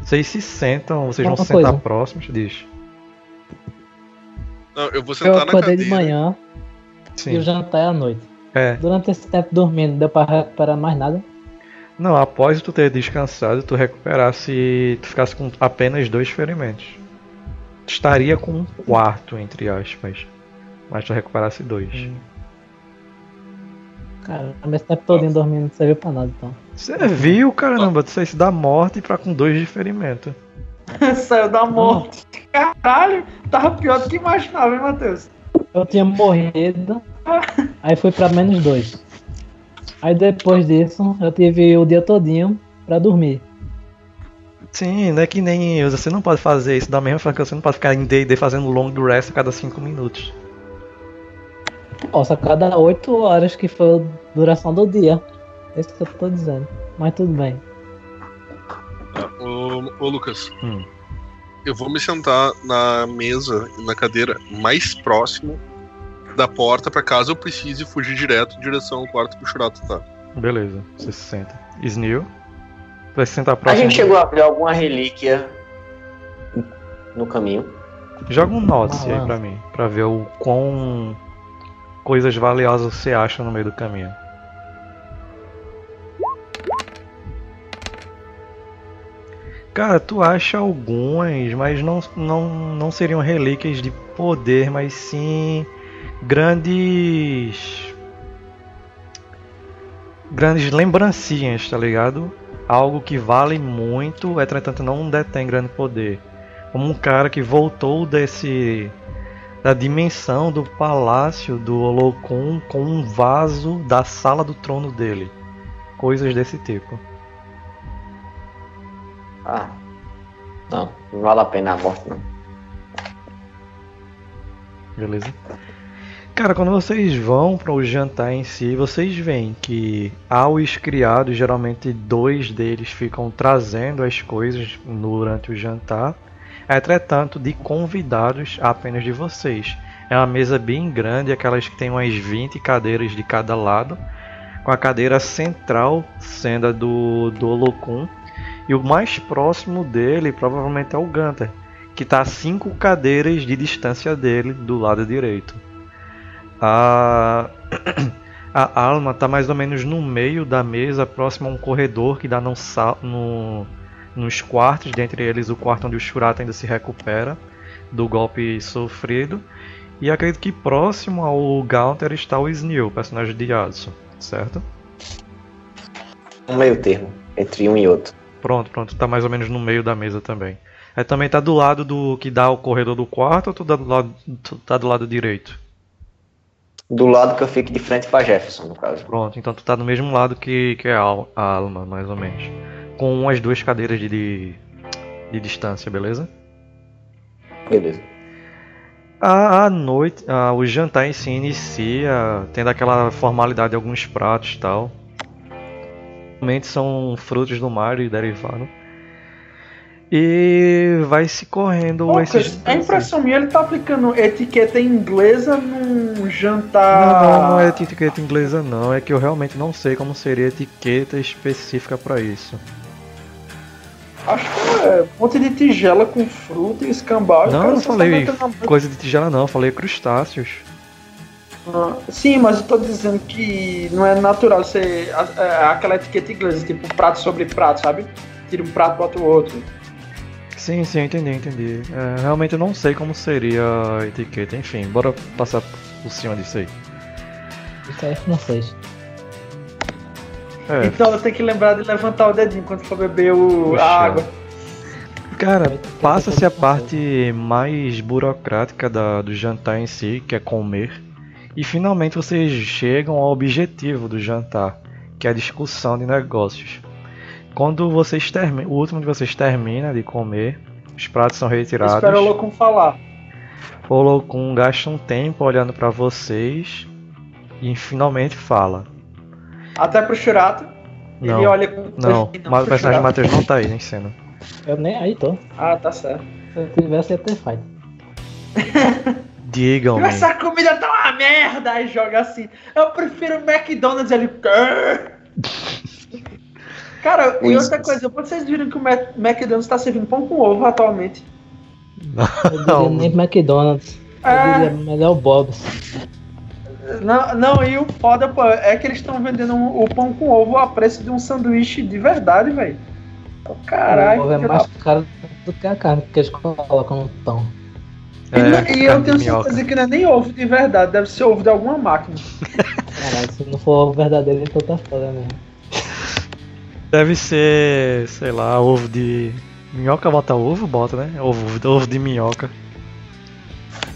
Speaker 2: Vocês se sentam, vocês vão
Speaker 1: Uma
Speaker 2: se sentar próximos, diz.
Speaker 3: Não, eu vou
Speaker 1: Eu
Speaker 3: sentar na
Speaker 1: acordei
Speaker 3: cadeira.
Speaker 1: de manhã e
Speaker 2: Sim.
Speaker 1: o jantar é à noite.
Speaker 2: É.
Speaker 1: Durante esse tempo dormindo, deu pra recuperar mais nada?
Speaker 2: Não, após tu ter descansado, tu recuperasse. Tu ficasse com apenas dois ferimentos. Tu estaria com um quarto, entre aspas. Mas tu recuperasse dois.
Speaker 1: Hum. Cara, esse tempo todinho dormindo não serviu pra nada então.
Speaker 2: Você viu, caramba, tu saísse da morte pra com dois de ferimento.
Speaker 4: Saiu da morte. Caralho, tava pior do que imaginava, hein, Matheus?
Speaker 1: Eu tinha morrido, aí fui pra menos dois. Aí depois disso, eu tive o dia todinho pra dormir.
Speaker 2: Sim, não é que nem você não pode fazer isso da mesma forma que você não pode ficar em D&D fazendo long rest a cada 5 minutos.
Speaker 1: Nossa, a cada 8 horas que foi a duração do dia. É isso que eu tô dizendo. Mas tudo bem.
Speaker 3: Tá, Ô, ô Lucas,
Speaker 2: Hum.
Speaker 3: eu vou me sentar na mesa e na cadeira mais próximo da porta pra caso eu precise fugir direto em direção ao quarto que o Churato tá.
Speaker 2: Beleza, você se senta. Snil, vai se sentar
Speaker 5: A
Speaker 2: próximo.
Speaker 5: gente chegou a ver alguma relíquia no caminho.
Speaker 2: Joga um notice aí
Speaker 1: Balança.
Speaker 2: pra mim, pra ver o quão coisas valiosas você acha no meio do caminho. Cara, tu acha algumas, mas não, não, não seriam relíquias de poder, mas sim grandes. grandes lembrancinhas, tá ligado? Algo que vale muito, entretanto não detém grande poder. Como um cara que voltou desse da dimensão do palácio do Olokun com um vaso da sala do trono dele. Coisas desse tipo.
Speaker 5: Ah. Não, não vale a pena a morte, não.
Speaker 2: Beleza? Cara, quando vocês vão para o jantar em si, vocês veem que aos criados, geralmente dois deles ficam trazendo as coisas durante o jantar. Entretanto, de convidados apenas de vocês. É uma mesa bem grande, aquelas que tem umas 20 cadeiras de cada lado, com a cadeira central sendo a do, do Olokun. E o mais próximo dele provavelmente é o Gunter, que está a 5 cadeiras de distância dele do lado direito. A, a Alma está mais ou menos no meio da mesa, próximo a um corredor que dá no, no, nos quartos, dentre eles o quarto onde o Shurata ainda se recupera do golpe sofrido. E acredito que próximo ao Gaunter está o Snil, personagem de Yasuo, certo?
Speaker 5: Um meio termo, entre um e outro.
Speaker 2: Pronto, pronto, tá mais ou menos no meio da mesa também. Aí também tá do lado do que dá o corredor do quarto ou tu tá do lado, tu tá do lado direito?
Speaker 5: Do lado que eu fico de frente pra Jefferson, no caso.
Speaker 2: Pronto, então tu tá do mesmo lado que, que é a, a Alma, mais ou menos. Com umas duas cadeiras de, de, de distância, beleza?
Speaker 5: Beleza.
Speaker 2: A, a noite, a, o jantar em si inicia tendo aquela formalidade de alguns pratos e tal. Normalmente são frutos do mar e derivado. E vai se correndo
Speaker 4: Pô,
Speaker 2: esses.
Speaker 4: A impressão minha ele tá aplicando etiqueta inglesa num jantar.
Speaker 2: Não, não, não é etiqueta inglesa não, é que eu realmente não sei como seria etiqueta específica para isso.
Speaker 4: Acho que é um monte de tigela com fruta e escambau.
Speaker 2: Não, eu não falei coisa de tigela não, eu falei crustáceos.
Speaker 4: Ah, sim, mas eu tô dizendo que não é natural ser é, aquela etiqueta inglesa, tipo prato sobre prato, sabe? Tira um prato, bota o outro.
Speaker 2: Sim, sim, entendi, entendi. É, realmente eu não sei como seria a etiqueta. Enfim, bora passar por cima disso aí.
Speaker 1: Isso aí é francês.
Speaker 2: É,
Speaker 4: Então eu tenho que lembrar de levantar o dedinho quando for beber o, a água.
Speaker 2: Cara, passa-se a parte mais burocrática da, do jantar em si, que é comer. E finalmente vocês chegam ao objetivo do jantar, que é a discussão de negócios. Quando vocês terminam, o último de vocês termina de comer, os pratos são retirados.
Speaker 4: Espera o Locum falar.
Speaker 2: O Locum gasta um tempo olhando pra vocês e finalmente fala.
Speaker 4: Até pro Churato. Ele
Speaker 2: Não,
Speaker 4: olha com
Speaker 2: Não, mas o personagem
Speaker 4: Churato.
Speaker 2: Matheus não tá aí em cena.
Speaker 1: Eu nem aí tô.
Speaker 4: Ah, tá certo.
Speaker 1: Se eu tivesse, ia ter feito.
Speaker 2: Digam-me.
Speaker 4: Essa comida tá uma merda! Aí joga assim. Eu prefiro McDonald's ali. Cara, e outra coisa, vocês viram que o McDonald's tá servindo pão com ovo atualmente?
Speaker 1: Eu diria
Speaker 2: Não,
Speaker 1: nem McDonald's. Eu
Speaker 4: É.
Speaker 1: diria melhor o Bob's.
Speaker 4: Não, não, e o foda, pô, é que eles estão vendendo um- o pão com ovo a preço de um sanduíche de verdade, velho. Oh, Caralho.
Speaker 1: o ovo é mais
Speaker 4: da-
Speaker 1: caro do que a carne que eles colocam no pão.
Speaker 4: E, não- e
Speaker 2: carne
Speaker 4: eu tenho
Speaker 2: minhoca.
Speaker 4: certeza que não é nem ovo de verdade, deve ser ovo de alguma máquina.
Speaker 1: Caralho, se não for ovo verdadeiro, então tá foda mesmo.
Speaker 2: Deve ser, sei lá, ovo de. Minhoca bota ovo? Bota, né? Ovo, ovo de minhoca.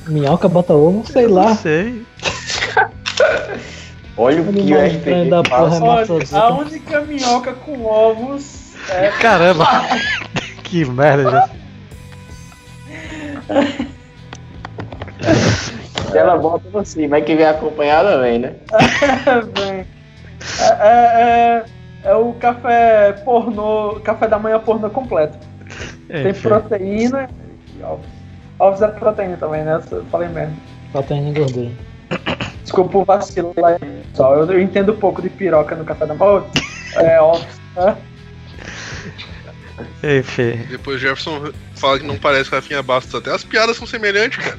Speaker 1: Minhoca bota ovo, sei
Speaker 2: Eu
Speaker 1: lá.
Speaker 2: Não sei.
Speaker 5: Olha o que o RPG
Speaker 1: da porra.
Speaker 4: Olha,
Speaker 1: Hermafrodita.
Speaker 4: a única minhoca com ovos é.
Speaker 2: Caramba! que merda, já.
Speaker 5: Se ela bota assim, mas que vem acompanhada vem, né?
Speaker 4: Bem, é, é, é, é o café pornô, café da manhã pornô completo. Tem
Speaker 2: Enfim.
Speaker 4: proteína e ovos. Ovos é proteína também, né? Eu falei mesmo.
Speaker 1: Proteína e gordura.
Speaker 4: Desculpa o vacilo lá, pessoal. Eu, eu entendo pouco de piroca no café da manhã. Oh, é, ovos. né?
Speaker 2: Enfim.
Speaker 3: Depois Jefferson fala que não parece Rafinha Bastos. Até as piadas são semelhantes, cara.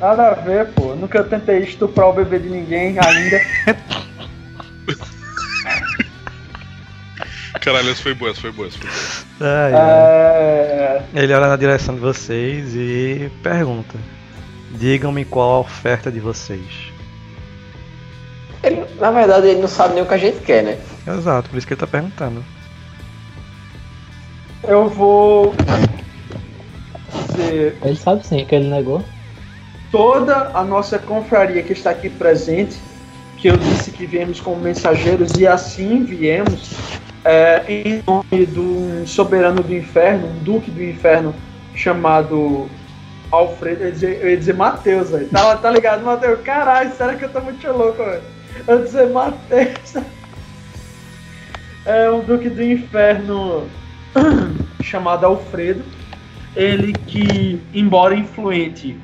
Speaker 4: Nada a ver, pô. Nunca tentei estuprar o bebê de ninguém ainda.
Speaker 3: Caralho, essa foi boa, essa foi boa. Essa foi boa.
Speaker 2: Ai, ai.
Speaker 4: É,
Speaker 2: Ele olha na direção de vocês e pergunta: Digam-me qual a oferta de vocês.
Speaker 5: Ele, na verdade, ele não sabe nem o que a gente quer, né?
Speaker 2: Exato, por isso que ele tá perguntando.
Speaker 4: eu vou dizer
Speaker 1: Ele sabe sim que ele negou.
Speaker 4: toda a nossa confraria que está aqui presente, que eu disse que viemos como mensageiros e assim viemos, é, em nome de um soberano do inferno, um duque do inferno chamado Alfredo, eu ia dizer, eu ia dizer Mateus, velho. Tá, tá ligado, Mateus? Caralho, será que eu tô muito louco, velho? Ia dizer Mateus. É um duque do inferno chamado Alfredo. Ele que, embora influente,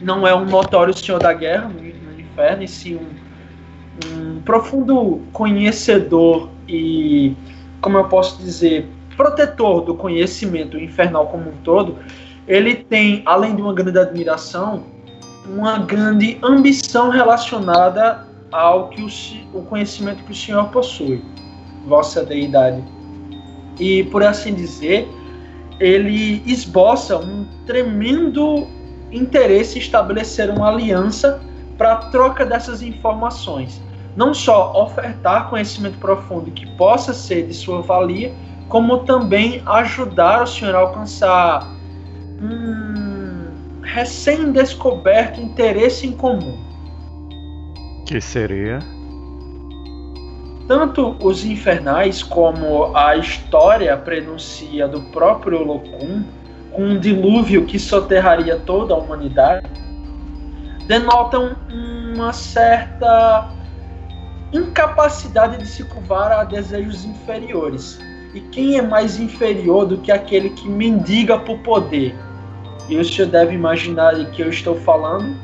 Speaker 4: não é um notório senhor da guerra no, no inferno, e sim um, um profundo conhecedor e, como eu posso dizer, protetor do conhecimento infernal como um todo. Ele tem, além de uma grande admiração, uma grande ambição relacionada ao que o, o conhecimento que o senhor possui, vossa deidade. E, por assim dizer, ele esboça um tremendo interesse em estabelecer uma aliança para a troca dessas informações. Não só ofertar conhecimento profundo que possa ser de sua valia, como também ajudar o senhor a alcançar um recém-descoberto interesse em comum.
Speaker 2: Que seria.
Speaker 4: Tanto os infernais como a história prenuncia do próprio Locum, com um dilúvio que soterraria toda a humanidade, denotam uma certa incapacidade de se curvar a desejos inferiores. E quem é mais inferior do que aquele que mendiga por poder? E o senhor deve imaginar de que eu estou falando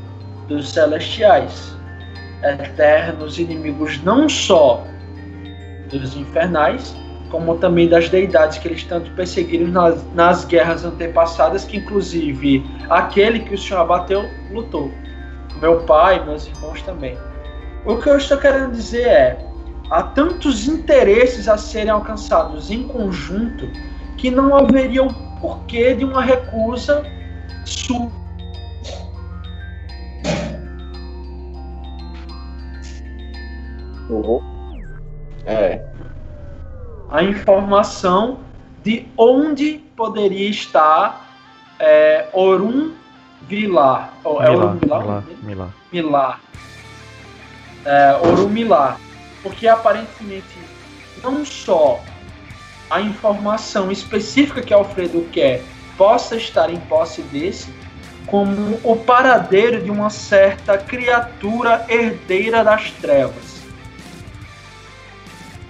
Speaker 4: dos celestiais, eternos inimigos não só dos infernais, como também das deidades que eles tanto perseguiram nas, nas guerras antepassadas, que inclusive aquele que o senhor abateu lutou. Meu pai, meus irmãos também. O que eu estou querendo dizer é, há tantos interesses a serem alcançados em conjunto que não haveria o porquê de uma recusa sua.
Speaker 5: Uhum. É.
Speaker 4: a informação de onde poderia estar é, Orum Vilar. Ou É Orum Vilar?
Speaker 2: Milá, Milá.
Speaker 4: Milar. É, Orumilar. Porque aparentemente não só a informação específica que Alfredo quer possa estar em posse desse, como o paradeiro de uma certa criatura herdeira das trevas.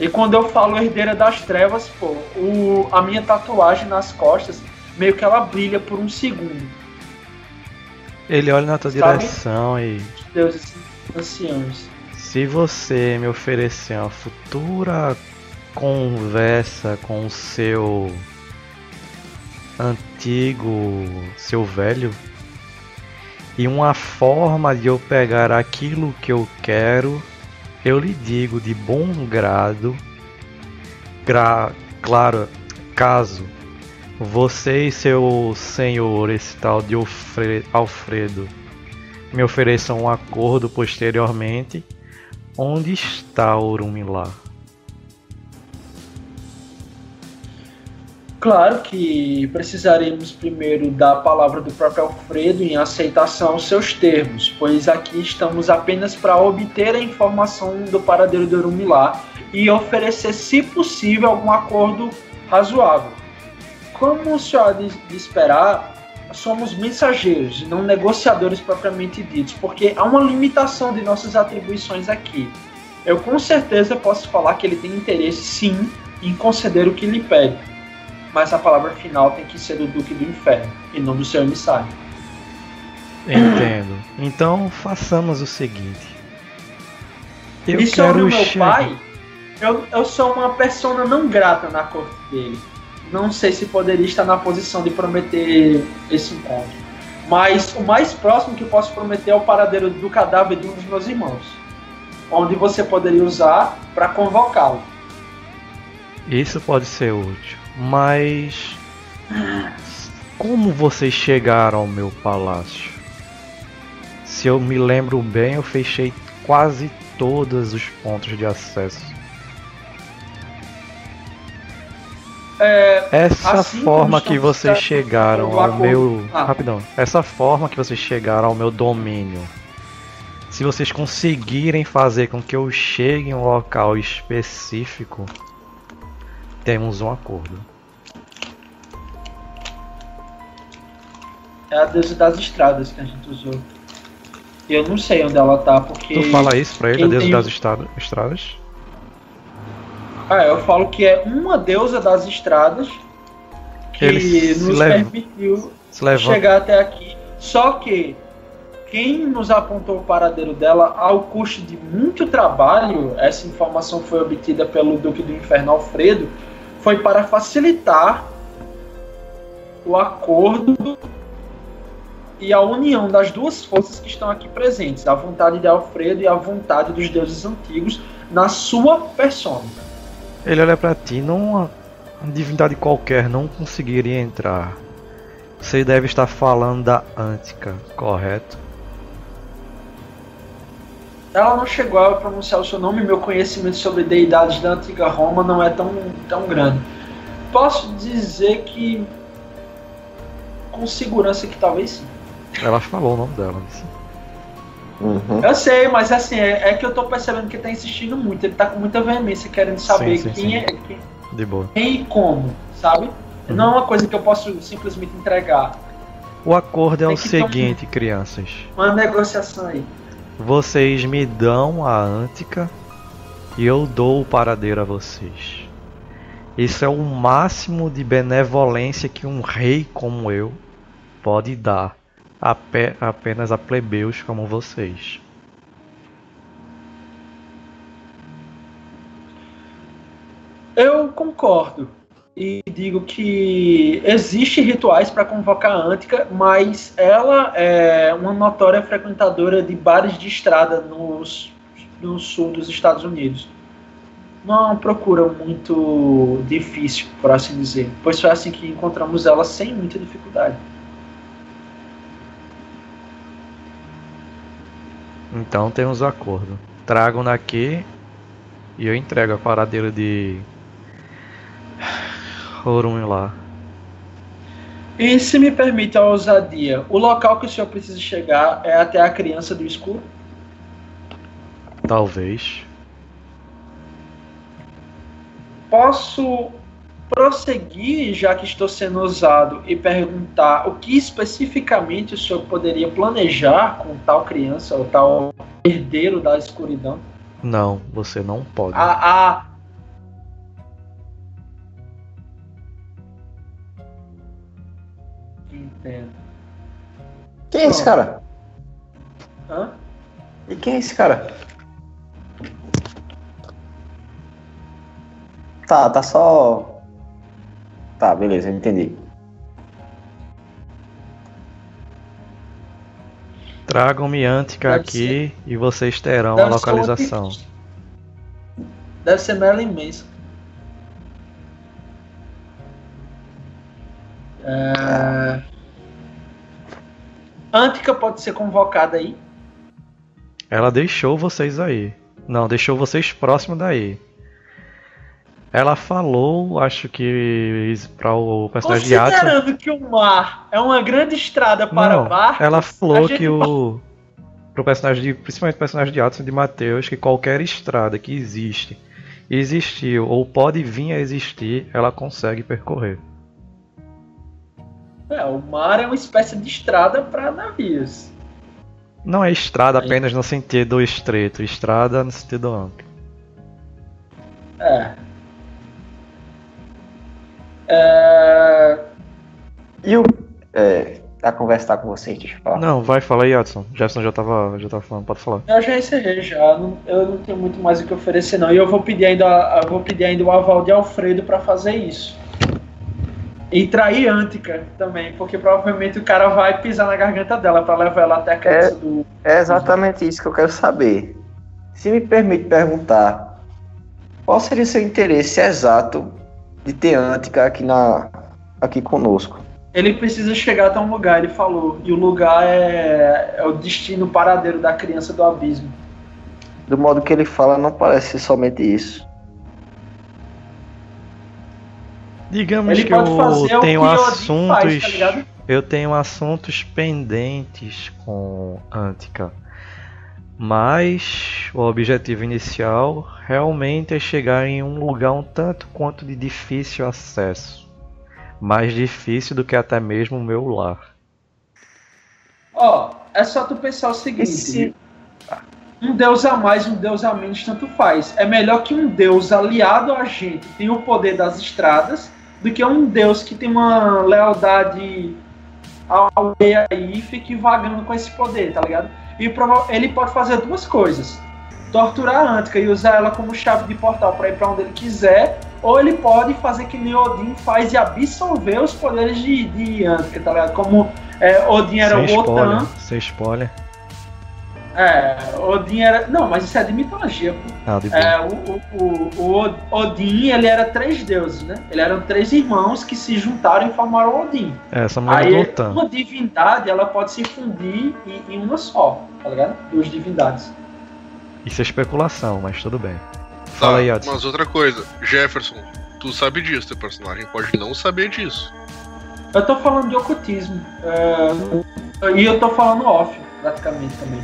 Speaker 4: E quando eu falo herdeira das trevas, pô, o, a minha tatuagem nas costas, meio que ela brilha por um segundo.
Speaker 2: Ele olha na tua
Speaker 4: Sabe?
Speaker 2: direção e.
Speaker 4: Deuses anciãos.
Speaker 2: Se você me oferecer uma futura conversa com o seu antigo, seu velho, e uma forma de eu pegar aquilo que eu quero, eu lhe digo de bom grado, gra claro, caso você e seu senhor, esse tal de Alfre- Alfredo, me ofereçam um acordo posteriormente, onde está Orumilá?
Speaker 4: Claro que precisaremos primeiro da palavra do próprio Alfredo em aceitação aos seus termos, pois aqui estamos apenas para obter a informação do paradeiro do Urumilá e oferecer, se possível, algum acordo razoável. Como senhor há de de esperar, somos mensageiros não negociadores propriamente ditos, porque há uma limitação de nossas atribuições aqui. Eu com certeza posso falar que ele tem interesse, sim, em conceder o que lhe pede mas a palavra final tem que ser do Duque do Inferno e não do seu emissário.
Speaker 2: Entendo. Então façamos o seguinte. Eu
Speaker 4: e sobre meu pai, eu, eu sou uma persona não grata na corte dele. Não sei se poderia estar na posição de prometer esse encontro. Mas o mais próximo que eu posso prometer é o paradeiro do cadáver de um dos meus irmãos. Onde você poderia usar para convocá-lo.
Speaker 2: Isso pode ser útil, mas como vocês chegaram ao meu palácio? Se eu me lembro bem, eu fechei quase todos os pontos de acesso.
Speaker 4: É,
Speaker 2: Essa
Speaker 4: Assim
Speaker 2: forma que vocês chegaram ao meu.
Speaker 4: Ah.
Speaker 2: Rapidão. Essa forma que vocês chegaram ao meu domínio. Se vocês conseguirem fazer com que eu chegue em um local específico, temos um acordo.
Speaker 4: É a deusa das estradas que a gente usou. Eu não sei onde ela tá, porque.
Speaker 2: Tu fala isso pra ele, a deusa
Speaker 4: tem-
Speaker 2: das estra- estradas?
Speaker 4: Ah, eu falo que é uma deusa das estradas que
Speaker 2: Ele
Speaker 4: nos permitiu chegar até aqui. Só que quem nos apontou o paradeiro dela ao custo de muito trabalho, essa informação foi obtida pelo Duque do Inferno Alfredo, foi para facilitar o acordo e a união das duas forças que estão aqui presentes, a vontade de Alfredo e a vontade dos deuses antigos na sua persona.
Speaker 2: Ele olha pra ti, não uma uma divindade qualquer não conseguiria entrar. Você deve estar falando da Antica, correto?
Speaker 4: Ela não chegou a pronunciar o seu nome, meu conhecimento sobre deidades da antiga Roma não é tão, tão grande. Posso dizer que com segurança que talvez sim.
Speaker 2: Ela falou o nome dela.
Speaker 5: Uhum.
Speaker 4: Eu sei, mas assim, é, é que eu tô percebendo que ele tá insistindo muito, ele tá com muita veemência querendo saber
Speaker 2: Sim, sim,
Speaker 4: quem,
Speaker 2: sim.
Speaker 4: É, quem,
Speaker 2: De boa.
Speaker 4: quem e como, sabe?
Speaker 2: Uhum.
Speaker 4: Não é uma coisa que eu posso simplesmente entregar.
Speaker 2: O acordo é
Speaker 4: Tem
Speaker 2: o
Speaker 4: um-
Speaker 2: seguinte, crianças.
Speaker 4: Uma negociação aí.
Speaker 2: Vocês me dão a Antica e eu dou o paradeiro a vocês. Isso é o máximo de benevolência que um rei como eu pode dar apenas a plebeus como vocês.
Speaker 4: Eu concordo. E digo que existe rituais para convocar a Antica, mas ela é uma notória frequentadora de bares de estrada nos, no sul dos Estados Unidos. Não é procura muito difícil, por assim dizer, pois foi assim que encontramos ela sem muita dificuldade.
Speaker 2: Então temos acordo. Tragam daqui e eu entrego a paradeira de Orun lá.
Speaker 4: E se me permite a ousadia, o local que o senhor precisa chegar é até a criança do escuro?
Speaker 2: Talvez.
Speaker 4: Posso prosseguir, já que estou sendo usado, e perguntar o que especificamente o senhor poderia planejar com tal criança ou tal herdeiro da escuridão?
Speaker 2: Não, você não pode.
Speaker 4: A, a... Entendo.
Speaker 5: Quem é esse cara?
Speaker 4: Hã?
Speaker 5: E quem é esse cara? Tá, tá só. Tá, beleza, entendi.
Speaker 2: Tragam-me Antica
Speaker 4: Deve
Speaker 2: aqui e vocês terão
Speaker 4: Deve
Speaker 2: a
Speaker 4: ser uma
Speaker 2: localização.
Speaker 4: pequena- Deve ser Merlin Manson. É... Antica pode ser convocada aí.
Speaker 2: Ela deixou vocês aí. Não, deixou vocês próximo daí. Ela falou, acho que para o personagem de Atsu.
Speaker 4: Considerando que o mar é uma grande estrada para
Speaker 2: Não,
Speaker 4: barcos,
Speaker 2: ela falou que o pro personagem de, principalmente o personagem de Atsu e de Mateus, que qualquer estrada que existe, existiu ou pode vir a existir, ela consegue percorrer.
Speaker 4: É, o mar é uma espécie de estrada para navios.
Speaker 2: Não é estrada
Speaker 4: Aí.
Speaker 2: apenas no sentido estreito, estrada no sentido amplo.
Speaker 4: É. É,
Speaker 5: E o. É, a conversa tá com vocês, deixa eu falar.
Speaker 2: Não, vai, fala aí, Adson. Jefferson já tava, já tava falando, pode falar.
Speaker 4: Eu já encerrei já, não- eu não tenho muito mais o que oferecer não. E eu vou pedir ainda, eu vou pedir ainda o aval de Alfredo para fazer isso. E trair Antica também, porque provavelmente o cara vai pisar na garganta dela para levar ela até a cabeça do.
Speaker 5: É exatamente isso que eu quero saber. Se me permite perguntar, qual seria o seu interesse exato de ter Antica aqui, na, aqui conosco.
Speaker 4: Ele precisa chegar até um lugar, ele falou. E o lugar é, é o destino paradeiro da criança do abismo.
Speaker 5: Do modo que ele fala, não parece ser somente isso.
Speaker 2: Digamos
Speaker 4: Ele
Speaker 2: que eu tenho assuntos.
Speaker 4: faz, tá
Speaker 2: eu tenho assuntos pendentes com Antica. Mas o objetivo inicial realmente é chegar em um lugar um tanto quanto de difícil acesso. Mais difícil do que até mesmo o meu lar.
Speaker 4: Ó, é só tu pensar o seguinte:
Speaker 5: Esse-
Speaker 4: um deus a mais, um deus a menos, tanto faz. É melhor que um deus aliado a gente tenha o poder das estradas do que um deus que tem uma lealdade ao rei aí e fique vagando com esse poder, tá ligado? E ele pode fazer duas coisas: torturar a Antica e usar ela como chave de portal para ir para onde ele quiser, ou ele pode fazer que nem Odin faz e absorver os poderes de, de Antica, tá ligado? Como é, Odin era
Speaker 2: sem
Speaker 4: o. Wotan.
Speaker 2: Sem spoiler.
Speaker 4: É, Odin era. Não, mas isso é de mitologia, pô.
Speaker 2: Ah, de.
Speaker 4: É, o, o, o, o Od- Odin, ele era três deuses, né? Ele eram três irmãos que se juntaram e formaram Odin.
Speaker 2: É, essa mulher
Speaker 4: Aí,
Speaker 2: voltando.
Speaker 4: uma divindade, ela pode se fundir em, em uma só, tá ligado? Duas divindades.
Speaker 2: Isso é especulação, mas tudo bem. Fala
Speaker 3: Tá,
Speaker 2: aí, Adson.
Speaker 3: mas outra coisa, Jefferson, tu sabe disso, teu personagem pode não saber disso.
Speaker 4: Eu tô falando de ocultismo. é, e eu tô falando off, praticamente também.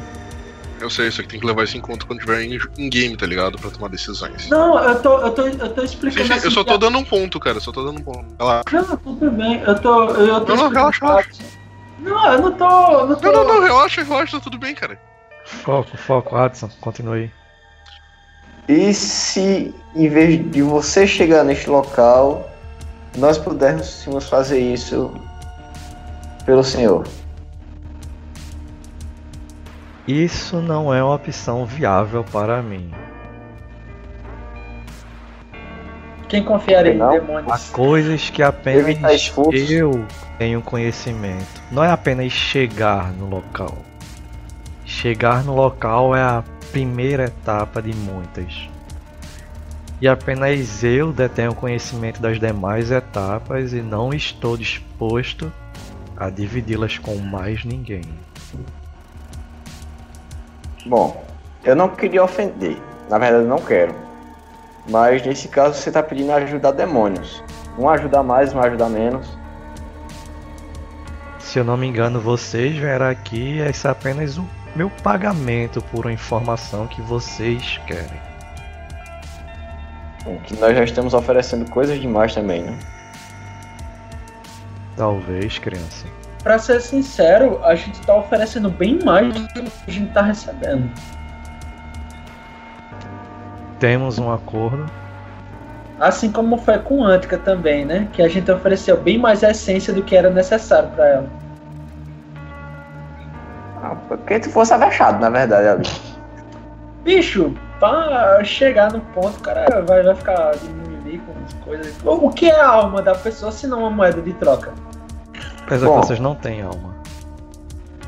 Speaker 3: Eu sei, só que tem que levar isso em conta quando tiver em, em game, tá ligado? Pra tomar decisões.
Speaker 4: Não, eu tô, eu tô, eu tô
Speaker 3: Sim,
Speaker 4: explicando
Speaker 3: sim, eu
Speaker 4: assim
Speaker 3: só
Speaker 4: que
Speaker 3: tô dando um ponto, cara, só tô dando um ponto. Ela...
Speaker 4: Não, tudo bem. Eu tô. Eu tô
Speaker 3: Não, não, relaxa, relaxa.
Speaker 4: Não, eu não tô. eu Não, tô...
Speaker 3: Não, não, não, relaxa, relaxa, tá tudo bem, cara.
Speaker 2: Foco, foco, Adson, continue.
Speaker 5: E se, em vez de você chegar neste local, nós pudéssemos fazer isso pelo senhor?
Speaker 2: Isso não é uma opção viável para mim.
Speaker 4: Quem confiaria em
Speaker 5: Não?
Speaker 2: Há
Speaker 4: demônios?
Speaker 2: coisas que apenas
Speaker 5: esforços.
Speaker 2: eu tenho conhecimento. Não é apenas chegar no local. Chegar no local é a primeira etapa de muitas. E apenas eu detenho conhecimento das demais etapas e não estou disposto a dividi-las com mais ninguém.
Speaker 5: Bom, eu não queria ofender. Na verdade, não quero. Mas nesse caso, você está pedindo ajuda a demônios. Um ajuda mais, um ajuda menos.
Speaker 2: Se eu não me engano, vocês vieram aqui, esse é apenas o meu pagamento por uma informação que vocês querem.
Speaker 5: Bom, Que nós já estamos oferecendo coisas demais também, né?
Speaker 2: Talvez, criança.
Speaker 4: Pra ser sincero, a gente tá oferecendo bem mais do que a gente tá recebendo.
Speaker 2: Temos um acordo.
Speaker 4: Assim como foi com Antica também, né? Que a gente ofereceu bem mais essência do que era necessário pra ela.
Speaker 5: Ah, porque tu fosse avexado, na verdade, ali.
Speaker 4: Bicho, pra chegar no ponto, o cara vai, vai ficar de mimimi com as coisas. O que é a alma da pessoa se não uma moeda de troca?
Speaker 2: Apesar
Speaker 5: Bom.
Speaker 2: que vocês não têm alma.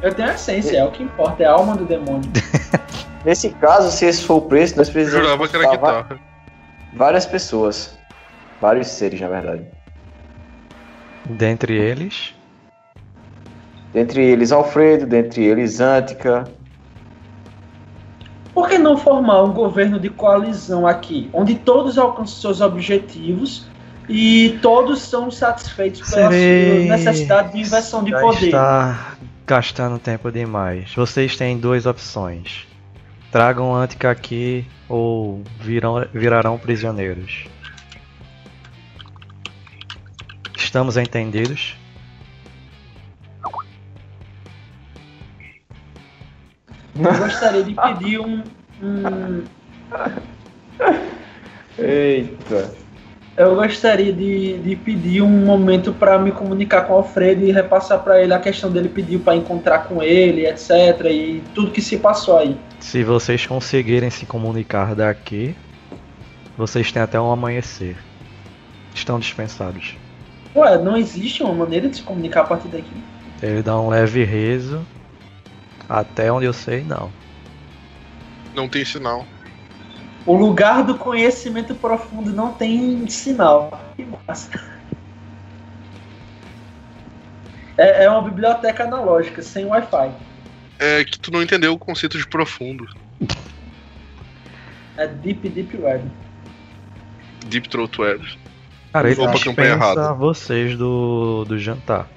Speaker 4: Eu tenho a essência, é o que importa, é a alma do demônio.
Speaker 5: Nesse caso, se esse for o preço, nós
Speaker 3: Eu
Speaker 5: precisamos
Speaker 3: jurava que era
Speaker 5: consultar va-
Speaker 3: guitarra.
Speaker 5: várias pessoas. Vários seres, na verdade.
Speaker 2: Dentre eles,
Speaker 5: Dentre eles Alfredo, dentre eles Antica.
Speaker 4: Por que não formar um governo de coalizão aqui, onde todos alcançam seus objetivos e todos são satisfeitos pela
Speaker 2: serei.
Speaker 4: sua necessidade de inversão de
Speaker 2: já
Speaker 4: poder?
Speaker 2: está gastando tempo demais. Vocês têm duas opções: tragam Antica aqui ou virão, virarão prisioneiros. Estamos entendidos?
Speaker 4: Eu gostaria de pedir um, um-
Speaker 5: Eita.
Speaker 4: Eu gostaria de, de pedir um momento para me comunicar com o Alfredo e repassar para ele a questão dele pediu para encontrar com ele, etc. E tudo que se passou aí.
Speaker 2: Se vocês conseguirem se comunicar daqui, vocês têm até um amanhecer. Estão dispensados.
Speaker 4: Ué, não existe uma maneira de se comunicar a partir daqui.
Speaker 2: Ele dá um leve riso. Até onde eu sei, não.
Speaker 3: Não tem sinal.
Speaker 4: O lugar do conhecimento profundo não tem sinal. Que massa. É, é uma biblioteca analógica, sem Wi-Fi.
Speaker 3: É que tu não entendeu o conceito de profundo.
Speaker 4: É Deep Deep Web.
Speaker 3: Deep Throat Web.
Speaker 2: Cara, ele dispensa vocês do, do jantar.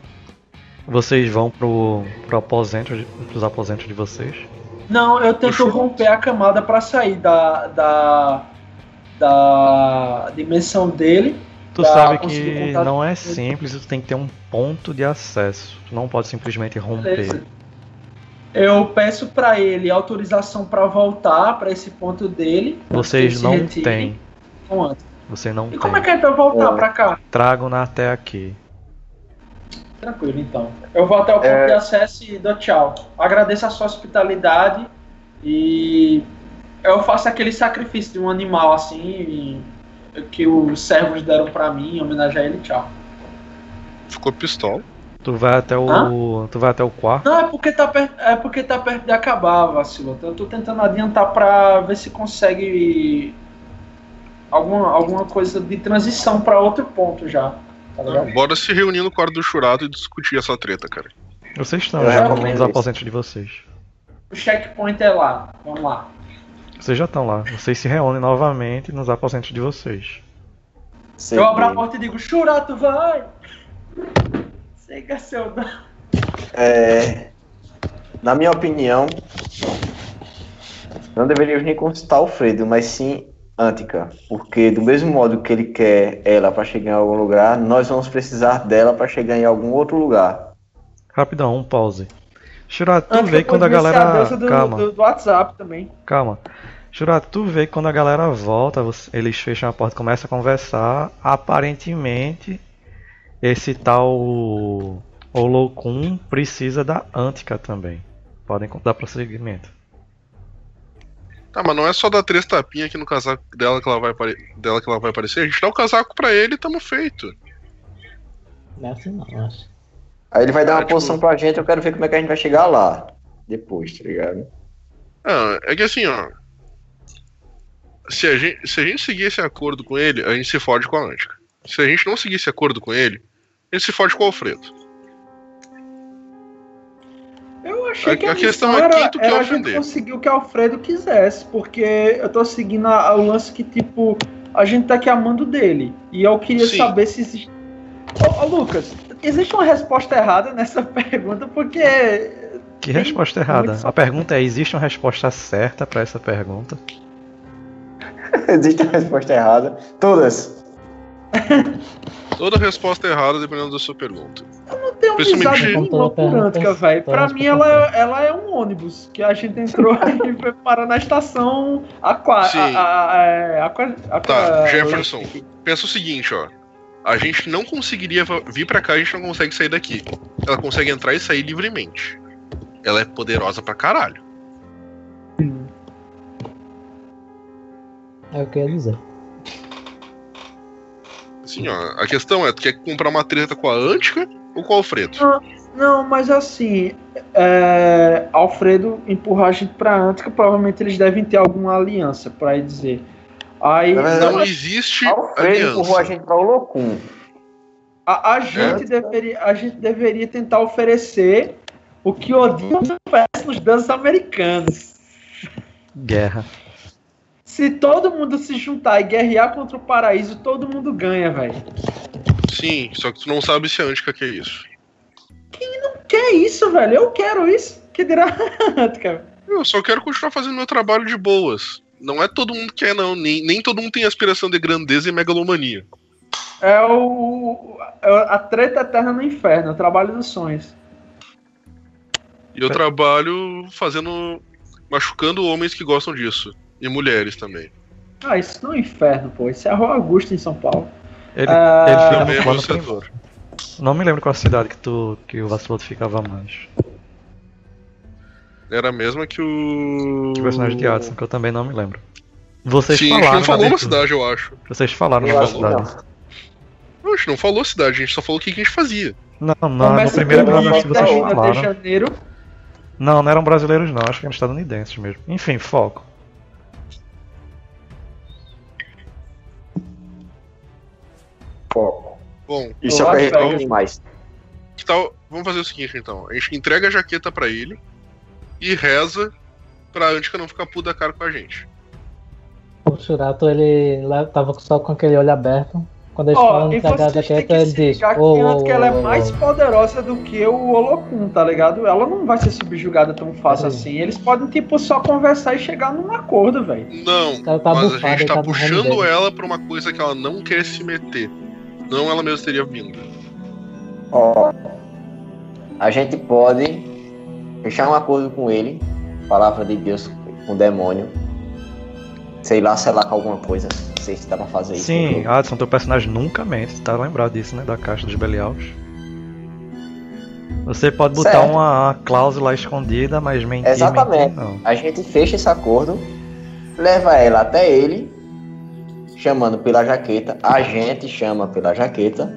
Speaker 2: Vocês vão pro, pro aposento, de- pros aposentos de vocês.
Speaker 4: Não, eu tento romper a camada pra sair da, da, da dimensão dele.
Speaker 2: Tu sabe que não é simples, tu tem que ter um ponto de acesso. Tu não pode simplesmente romper.
Speaker 4: Beleza. Eu peço pra ele autorização pra voltar pra esse ponto dele.
Speaker 2: Vocês não têm. Você não
Speaker 4: E
Speaker 2: tem.
Speaker 4: como é que é pra eu voltar
Speaker 5: É.
Speaker 4: pra cá?
Speaker 2: Tragam-na até aqui.
Speaker 4: Tranquilo, então. Eu vou até o ponto
Speaker 5: É.
Speaker 4: de acesso e dou tchau. Agradeço a sua hospitalidade e eu faço aquele sacrifício de um animal assim e- que os servos deram pra mim em homenagem a ele. Tchau.
Speaker 3: Ficou pistola.
Speaker 2: Tu vai até o. Tu vai até o quarto.
Speaker 4: Não, é porque tá perto, é porque tá perto de acabar, vacilo. Eu tô tentando adiantar pra ver se consegue alguma, alguma coisa de transição pra outro ponto já. Tá?
Speaker 3: Bora se reunir no quarto do Churado e discutir essa treta, cara.
Speaker 2: Vocês estão
Speaker 5: Eu
Speaker 2: já
Speaker 4: recomendo
Speaker 2: nos aposentos de vocês.
Speaker 4: O checkpoint é lá. Vamos lá.
Speaker 2: Vocês já estão lá. Vocês se reúnem novamente nos aposentos de vocês.
Speaker 4: Eu abro a porta e digo, Churato, vai! Siga seu dano.
Speaker 5: É, na minha opinião, não deveríamos nem consultar Alfredo, mas sim Antica, porque do mesmo modo que ele quer ela para chegar em algum lugar, nós vamos precisar dela para chegar em algum outro lugar.
Speaker 2: Rapidão, um pause. Shurato, tu vê quando a
Speaker 4: a
Speaker 2: galera.
Speaker 4: deusa do,
Speaker 2: Calma,
Speaker 4: do, do WhatsApp também.
Speaker 2: calma. Shurato, tu vê que quando a galera volta, eles fecham a porta e começam a conversar. Aparentemente, esse tal Olokun precisa da Antica também. Podem dar prosseguimento.
Speaker 3: Tá, mas não é só dar três tapinhas aqui no casaco dela que ela vai, apare- dela que ela vai aparecer. A gente dá o casaco pra ele e tamo feito.
Speaker 1: Não é assim não, eu acho.
Speaker 5: Aí ele vai dar uma
Speaker 3: tipo-
Speaker 5: posição pra gente, eu quero ver como é que a gente vai chegar lá. Depois, tá ligado?
Speaker 3: Ah, é que assim, ó. Se a, gente, se a gente seguir esse acordo com ele, a gente se fode com a Antica. Se a gente não seguir esse acordo com ele, a gente se fode com o Alfredo.
Speaker 4: Achei
Speaker 3: A-
Speaker 4: que a,
Speaker 3: a questão
Speaker 4: missão
Speaker 3: é
Speaker 4: era,
Speaker 3: quem tu quer
Speaker 4: era a gente
Speaker 3: ofender.
Speaker 4: conseguir o que Alfredo quisesse, porque eu tô seguindo a- o lance que, tipo, a gente tá aqui amando dele. E eu queria
Speaker 3: Sim.
Speaker 4: saber se existe. Ô, ô, Lucas, existe uma resposta errada nessa pergunta, porque.
Speaker 2: Que resposta errada?
Speaker 4: muito-
Speaker 2: A pergunta é: existe uma resposta certa pra essa pergunta?
Speaker 5: Existe a resposta errada. Todas.
Speaker 3: Toda resposta é errada dependendo da sua pergunta.
Speaker 4: não tem
Speaker 3: Principalmente-
Speaker 4: amizade nenhuma
Speaker 1: Toda
Speaker 4: por
Speaker 1: pergunta-
Speaker 4: Antica, velho. Pra mim, ela, é- ela é um ônibus que a gente entrou e foi parar na estação Aqua.
Speaker 3: Sim.
Speaker 4: A, a, a, aqua, aqua
Speaker 3: Tá, Jefferson. Pensa o seguinte, ó. A gente não conseguiria vir pra cá, a gente não consegue sair daqui. Ela consegue entrar e sair livremente. Ela é poderosa pra caralho.
Speaker 1: É o que eu ia dizer.
Speaker 3: Assim, ó. A questão é, tu quer comprar uma treta com a Antica ou com o Alfredo?
Speaker 4: Não, mas assim, é, Alfredo empurrar a gente pra Antica, provavelmente eles devem ter alguma aliança, pra aí dizer. Aí
Speaker 3: Não
Speaker 4: não,
Speaker 3: existe
Speaker 5: Alfredo empurrou a
Speaker 3: aliança.
Speaker 5: gente pra Olocum.
Speaker 4: a, a gente deveria, a gente deveria tentar oferecer o que Odin oferece nos deuses americanos.
Speaker 2: Guerra.
Speaker 4: Se todo mundo se juntar e guerrear contra o paraíso, todo mundo ganha, velho.
Speaker 3: Sim, só que tu não sabe se a Antica quer isso.
Speaker 4: Que é isso, velho? Eu quero isso. Que dirá Antica?
Speaker 3: Eu só quero continuar fazendo meu trabalho de boas. Não é todo mundo que quer, não. Nem, nem todo mundo tem aspiração de grandeza e megalomania.
Speaker 4: É o é a treta eterna no inferno, é o trabalho dos sonhos.
Speaker 3: E eu trabalho fazendo. machucando homens que gostam disso. E mulheres também.
Speaker 4: Ah, isso não é inferno, pô. Isso é a Rua Augusta em São Paulo.
Speaker 2: Ele,
Speaker 4: Ah,
Speaker 2: ele fica
Speaker 3: Também
Speaker 2: no
Speaker 3: é setor.
Speaker 2: Não me lembro qual cidade que, tu, que o Vaciloto ficava mais.
Speaker 3: Era a mesma que o.
Speaker 2: Que personagem de Adson, que eu também não me lembro. Vocês
Speaker 3: Sim, a gente
Speaker 2: falaram.
Speaker 3: não falou
Speaker 2: na
Speaker 3: uma cidade, eu acho.
Speaker 2: Vocês falaram
Speaker 5: Eu
Speaker 2: na
Speaker 5: acho que
Speaker 2: cidade.
Speaker 5: não.
Speaker 3: A gente não falou cidade, a gente só falou o que que a gente fazia.
Speaker 2: Não, não, no
Speaker 4: Começa
Speaker 2: primeiro
Speaker 4: com
Speaker 2: episódio
Speaker 5: Rio
Speaker 2: vocês
Speaker 5: de
Speaker 2: falaram.
Speaker 4: janeiro.
Speaker 2: Não, não eram brasileiros não, acho que eram estadunidenses mesmo. Enfim, foco.
Speaker 5: Foco.
Speaker 3: Bom,
Speaker 5: Isso é
Speaker 4: Eu
Speaker 5: o que demais.
Speaker 3: tal? Vamos fazer o seguinte então. A gente entrega a jaqueta pra ele e reza pra Antica não ficar puta da cara com a gente.
Speaker 1: O Shurato, ele lá tava só com aquele olho aberto. Quando eles
Speaker 4: Ó,
Speaker 1: falam
Speaker 4: e
Speaker 1: entregar a jaqueta,
Speaker 4: que
Speaker 1: ele diz:
Speaker 4: que,
Speaker 1: "Ô,
Speaker 4: antes
Speaker 1: ô,
Speaker 4: que ela é mais
Speaker 1: ô."
Speaker 4: poderosa do que o Olokun, tá ligado? Ela não vai ser subjugada tão fácil
Speaker 1: Sim.
Speaker 4: assim. Eles podem, tipo, só conversar e chegar num acordo, velho.
Speaker 3: Não,
Speaker 1: tá
Speaker 3: mas
Speaker 1: bufado,
Speaker 3: a gente tá
Speaker 1: tá
Speaker 3: puxando
Speaker 1: dele.
Speaker 3: ela pra uma coisa que ela não quer se meter. Não ela mesma teria vindo.
Speaker 5: Ó, a gente pode fechar um acordo com ele, palavra de Deus com o demônio. Sei lá, sei lá com alguma coisa. Não sei se dá pra fazer isso.
Speaker 2: Sim,
Speaker 5: jogo.
Speaker 2: Adson, teu personagem nunca mente, tá lembrado disso, né? Da caixa dos Belials. Você pode botar
Speaker 5: Certo.
Speaker 2: uma, uma cláusula escondida, mas mentir,
Speaker 5: Exatamente.
Speaker 2: mentir não.
Speaker 5: A gente fecha esse acordo, leva ela até ele, chamando pela jaqueta. A gente chama pela jaqueta.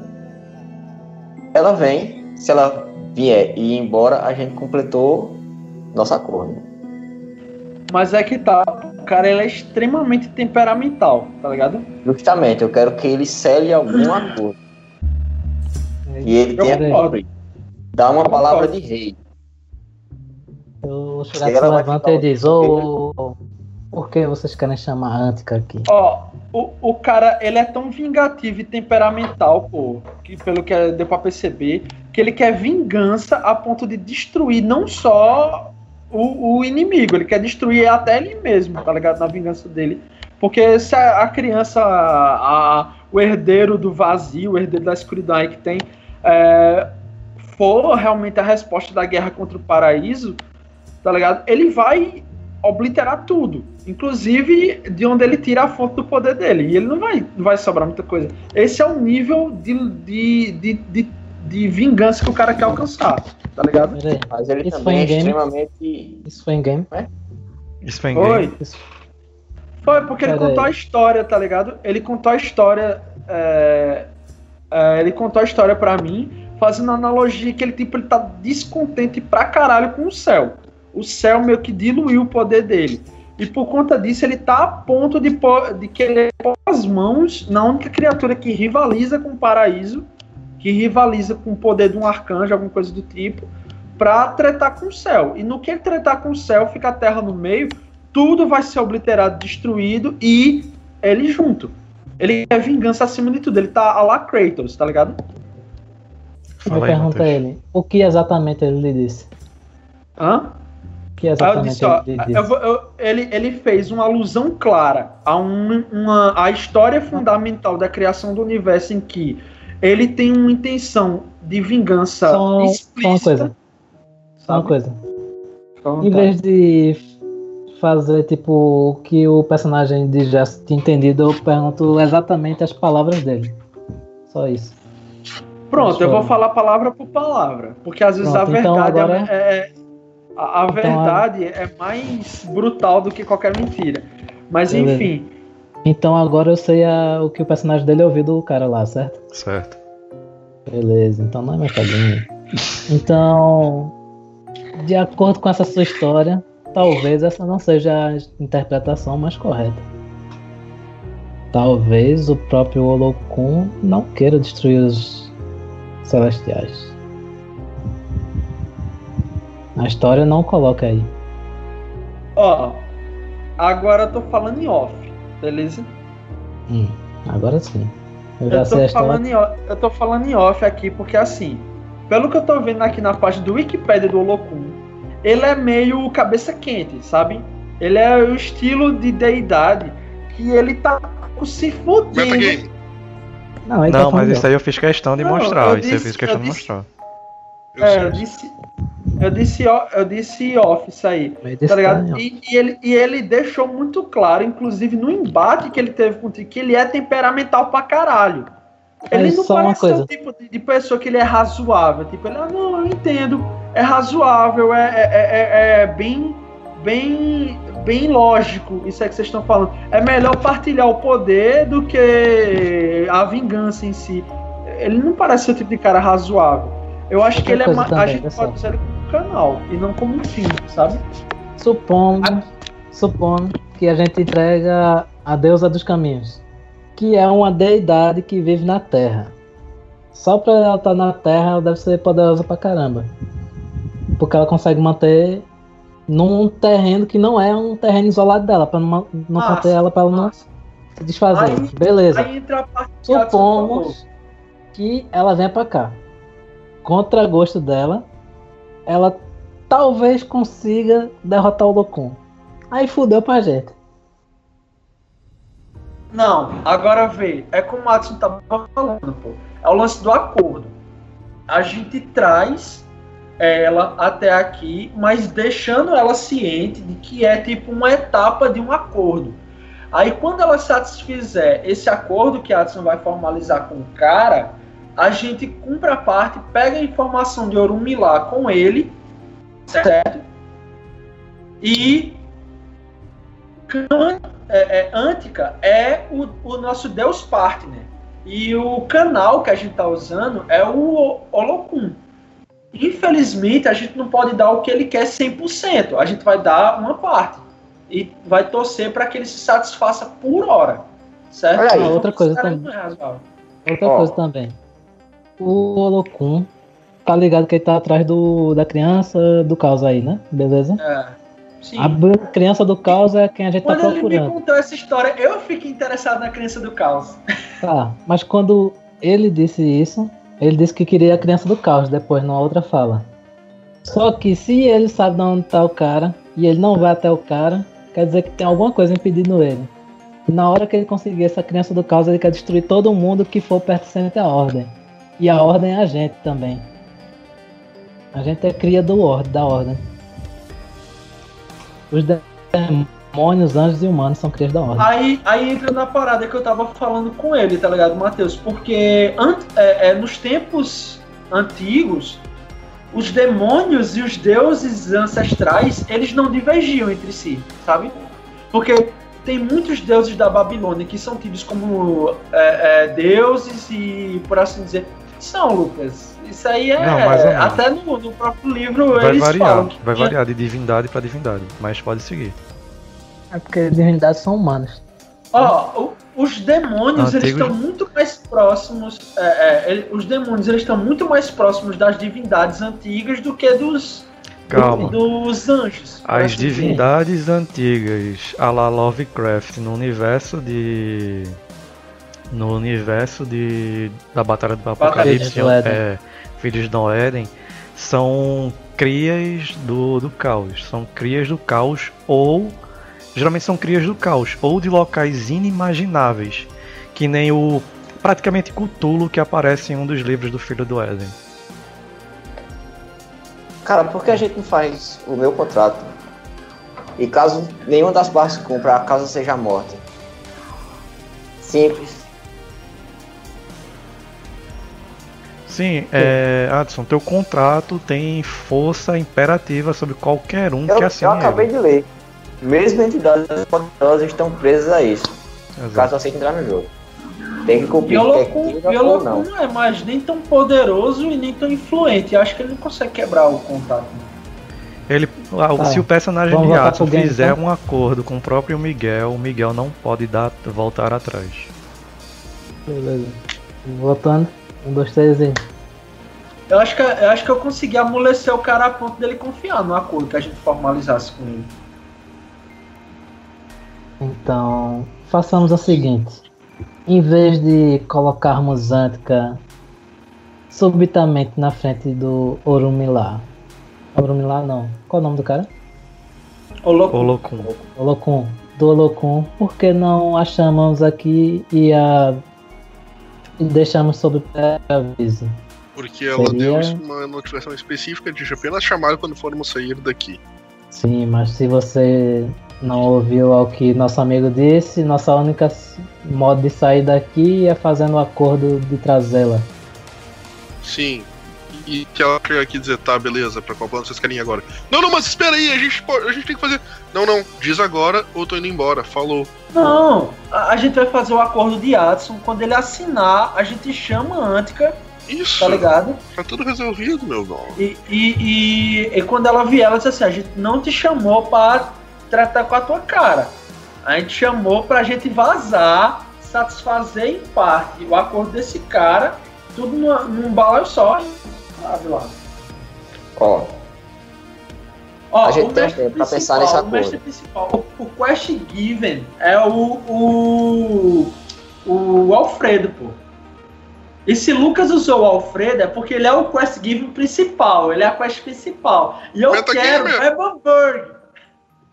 Speaker 5: Ela vem. Se ela vier e ir embora, a gente completou nosso acordo.
Speaker 4: Mas é que tá. O cara ele é extremamente temperamental, tá ligado?
Speaker 5: Justamente, eu quero que ele cele algum acordo. E ele
Speaker 4: Eu
Speaker 5: cumprido. Dá uma palavra de rei.
Speaker 1: O
Speaker 5: Se
Speaker 1: Shurato levanta e diz: Ô, por que vocês querem chamar a Antica aqui?
Speaker 4: Ó, o, o cara, ele é tão vingativo e temperamental, pô, que pelo que deu pra perceber, que ele quer vingança a ponto de destruir não só o, o inimigo, ele quer destruir até ele mesmo, tá ligado? Na vingança dele. Porque se a, a criança, a- o herdeiro do vazio, o herdeiro da escuridão aí que tem, é, for realmente a resposta da guerra contra o paraíso, tá ligado? Ele vai obliterar tudo, inclusive de onde ele tira a fonte do poder dele. E ele não vai, não vai sobrar muita coisa. Esse é o nível de, de, de, de, de vingança que o cara quer alcançar, tá ligado?
Speaker 5: Mas ele
Speaker 1: Isso
Speaker 5: também é
Speaker 1: foi em game?
Speaker 5: extremamente.
Speaker 1: isso foi em game?
Speaker 2: Isso foi em
Speaker 4: Foi.
Speaker 2: game.
Speaker 1: Isso-
Speaker 4: Foi, porque ele
Speaker 1: Pera
Speaker 4: contou
Speaker 1: aí.
Speaker 4: a história, tá ligado? Ele contou a história. é, é, ele contou a história pra mim, fazendo analogia que ele, tipo, ele tá descontente pra caralho com o céu. O céu meio que diluiu o poder dele. E por conta disso, ele tá a ponto de, pôr- de querer pôr as mãos na única criatura que rivaliza com o paraíso, que rivaliza com o poder de um arcanjo, alguma coisa do tipo, pra tretar com o céu. E no que ele tretar com o céu, fica a terra no meio, tudo vai ser obliterado, destruído e ele junto. Ele quer vingança acima de tudo. Ele tá a la Kratos, tá ligado?
Speaker 1: Eu
Speaker 2: Fala aí,
Speaker 1: pergunto a ele: o que exatamente ele lhe disse?
Speaker 4: Hã?
Speaker 1: Que
Speaker 4: eu
Speaker 1: exatamente
Speaker 4: disse, ó,
Speaker 1: ele
Speaker 4: eu vou- eu- ele, ele fez uma alusão clara a um- uma, a história fundamental da criação do universo em que ele tem uma intenção de vingança
Speaker 1: Só, só uma
Speaker 4: explícita.
Speaker 1: coisa. Só uma coisa.
Speaker 4: À
Speaker 1: Em vez de fazer tipo o que o personagem de já tinha entendido, eu pergunto exatamente as palavras dele. Só isso.
Speaker 4: Pronto, eu vou falar palavra por palavra, porque às vezes
Speaker 1: Pronto,
Speaker 4: a
Speaker 1: então
Speaker 4: verdade
Speaker 1: agora-
Speaker 4: é, é- a, a
Speaker 1: Então,
Speaker 4: verdade é mais brutal do que qualquer mentira. Mas
Speaker 1: Beleza.
Speaker 4: enfim,
Speaker 1: Então agora eu sei a- o que o personagem dele ouviu do cara lá, certo?
Speaker 2: Certo.
Speaker 1: Beleza, então não é mais caguinho. Então, de acordo com essa sua história, talvez essa não seja a interpretação mais correta. Talvez o próprio Olokun não queira destruir os celestiais. A história não coloca aí.
Speaker 4: ó, agora eu tô falando em off, beleza?
Speaker 1: Hum, agora sim. Eu já
Speaker 4: Eu
Speaker 1: sei a
Speaker 4: tô,
Speaker 1: história.
Speaker 4: falando em off, eu tô falando em off aqui porque assim, pelo que eu tô vendo aqui na página do Wikipedia do Olokun, ele é meio cabeça quente, sabe? Ele é o estilo de deidade que ele tá se fudendo.
Speaker 3: Metagame.
Speaker 1: Não, tá
Speaker 2: Não, mas
Speaker 1: falando
Speaker 2: isso aí eu fiz questão de
Speaker 4: Não,
Speaker 2: mostrar. Isso eu fiz questão
Speaker 4: eu
Speaker 2: de
Speaker 4: disse-
Speaker 2: mostrar.
Speaker 3: Eu
Speaker 4: É,
Speaker 3: sei.
Speaker 4: eu disse, eu disse, eu disse off isso aí. Tá ligado? E, e ele, e ele deixou muito claro, inclusive no embate que ele teve com o Tri, que ele é temperamental pra caralho. Ele
Speaker 1: Mas
Speaker 4: não parece ser o tipo de, de pessoa que ele é razoável. Tipo, ele, ah, não, eu entendo. É razoável, é, é, é- é bem, bem, bem lógico isso aí que vocês estão falando. É melhor partilhar o poder do que a vingança em si. Ele não parece ser o tipo de cara razoável. Eu acho
Speaker 1: Outra
Speaker 4: que ele é
Speaker 1: coisa
Speaker 4: ma- a gente pode como canal e não como um fim, sabe?
Speaker 1: Supondo, supondo que a gente entrega a deusa dos caminhos. que é uma deidade que vive na Terra. Só pra ela estar na Terra, ela deve ser poderosa pra caramba. Porque ela consegue manter num terreno que não é um terreno isolado dela, pra não, não
Speaker 4: Massa,
Speaker 1: manter ela pra ela não se desfazer.
Speaker 4: Aí-
Speaker 1: Beleza.
Speaker 4: Aí.
Speaker 1: Supomos que ela venha pra cá. Contra gosto dela, ela talvez consiga derrotar o Locum. Aí fudeu pra gente.
Speaker 4: Não, agora vê, é como o Adson tava falando, pô. É o lance do acordo. A gente traz ela até aqui, mas deixando ela ciente de que é tipo uma etapa de um acordo. Aí quando ela satisfizer esse acordo que a Adson vai formalizar com o cara, a gente cumpre a parte, pega a informação de Orumilá com ele, certo? E é, é, Antica é o, o nosso Deus Partner. E o canal que a gente está usando é o Holocum. Infelizmente, a gente não pode dar o que ele quer 100%. A gente vai dar uma parte. E vai torcer para que ele se satisfaça por hora. Certo?
Speaker 5: Olha aí.
Speaker 1: Outra coisa também.
Speaker 4: é.
Speaker 1: Outra
Speaker 5: Ó.
Speaker 1: coisa também. O Olokun tá ligado que ele tá atrás do, da criança do caos aí, né? Beleza?
Speaker 4: É. Sim.
Speaker 1: A criança do caos é quem a gente tá
Speaker 4: Quando ele me
Speaker 1: procurando.
Speaker 4: contou essa história, eu fiquei interessado na criança do caos.
Speaker 1: Tá, mas quando ele disse isso, ele disse que queria a criança do caos, depois numa outra fala. Só que se ele sabe de onde tá o cara e ele não vai até o cara, quer dizer que tem alguma coisa impedindo ele. Na hora que ele conseguir essa criança do caos, ele quer destruir todo mundo que for pertencente à ordem. E a ordem é a gente também. A gente é cria do ordem, da ordem. Os demônios, anjos e humanos são crias da ordem.
Speaker 4: Aí, aí entra na parada que eu tava falando com ele, tá ligado, Matheus? Porque é, é, nos tempos antigos, os demônios e os deuses ancestrais, eles não divergiam entre si, sabe? Porque tem muitos deuses da Babilônia que são tidos como é, é, deuses e, por assim dizer, são, Lucas. Isso aí é.
Speaker 2: Não,
Speaker 4: até no, no próprio livro
Speaker 2: Vai
Speaker 4: eles
Speaker 2: variar,
Speaker 4: falam que
Speaker 2: vai
Speaker 4: tinha-
Speaker 2: variar de divindade pra divindade, mas pode seguir.
Speaker 1: É porque divindades são humanas.
Speaker 4: Ó, o- os demônios eles
Speaker 2: Antigos-
Speaker 4: estão muito mais próximos. é, é, ele- os demônios eles estão muito mais próximos das divindades antigas do que dos,
Speaker 2: Calma.
Speaker 4: dos anjos.
Speaker 2: As
Speaker 4: assim dizer.
Speaker 2: divindades antigas, a la Lovecraft, no universo de. No universo de. Da Batalha do Apocalipse,
Speaker 1: Filhos do Éden.
Speaker 2: é, Filhos do Éden, são crias do, do caos. São crias do caos ou. Geralmente são crias do caos, ou de locais inimagináveis. Que nem o. Praticamente Cthulhu que aparece em um dos livros do Filho do Éden.
Speaker 5: Cara, por que a gente não faz o meu contrato? E caso nenhuma das partes cumpra, a causa seja morta. Simples.
Speaker 2: Sim, é, Adson, teu contrato tem força imperativa sobre qualquer um
Speaker 5: Eu,
Speaker 2: que
Speaker 5: eu
Speaker 2: assine
Speaker 5: acabei
Speaker 2: ele.
Speaker 5: de ler. Mesmo entidades poderosas estão presas a isso.
Speaker 2: Exato.
Speaker 5: Caso aceite entrar no jogo. Tem que cumprir.
Speaker 4: Biolocum,
Speaker 5: não.
Speaker 4: não é mais nem tão poderoso e nem tão influente. Acho que ele não consegue quebrar o contato.
Speaker 2: Ele, ah,
Speaker 1: Tá,
Speaker 2: se o personagem
Speaker 1: vamos
Speaker 2: de Adson fizer
Speaker 1: então?
Speaker 2: um acordo com o próprio Miguel, o Miguel não pode dar, voltar atrás.
Speaker 1: Beleza. Voltando. Um, dois, três e.
Speaker 4: Eu acho, que, eu acho que eu consegui amolecer o cara a ponto dele confiar no acordo que a gente formalizasse com ele.
Speaker 1: Então, façamos o seguinte. Em vez de colocarmos Antica subitamente na frente do Orumilá. Orumilá não. Qual o nome do cara?
Speaker 4: Ô, louco.
Speaker 2: Holocum.
Speaker 1: Olocum. Do Olocum. Por que não a chamamos aqui e a. E deixamos sob pré-aviso?
Speaker 3: Porque ela
Speaker 1: Seria-
Speaker 3: deu uma notificação específica de apenas chamar quando formos sair daqui.
Speaker 1: Sim, mas se você não ouviu ao que nosso amigo disse, nossa única modo de sair daqui é fazendo o acordo de trazê-la.
Speaker 3: Sim. E que ela chega aqui e dizer, tá, beleza, pra qual plano vocês querem ir agora? Não, não, mas espera aí, a gente, pode, a gente tem que fazer. Não, não, diz agora ou tô indo embora. Falou.
Speaker 4: Não, a, gente vai fazer o acordo de Adson. Quando ele assinar, a gente chama a Antica,
Speaker 3: Isso,
Speaker 4: tá ligado?
Speaker 3: tá tudo resolvido, meu irmão.
Speaker 4: E, e, e, e quando ela vier, ela diz assim: a gente não te chamou pra tratar com a tua cara. A gente chamou pra gente vazar satisfazer em parte o acordo desse cara, tudo numa, num balaio só, sabe lá.
Speaker 5: Ó,
Speaker 4: Ó,
Speaker 5: A gente
Speaker 4: o
Speaker 5: tem tempo pra pensar
Speaker 4: principal,
Speaker 5: nesse
Speaker 4: O mestre principal, o, o Quest Given é o, o. o Alfredo, pô. E se Lucas usou o Alfredo é porque ele é o Quest Given principal, ele é a quest principal. E eu
Speaker 3: Metagame
Speaker 4: quero. Evanberg.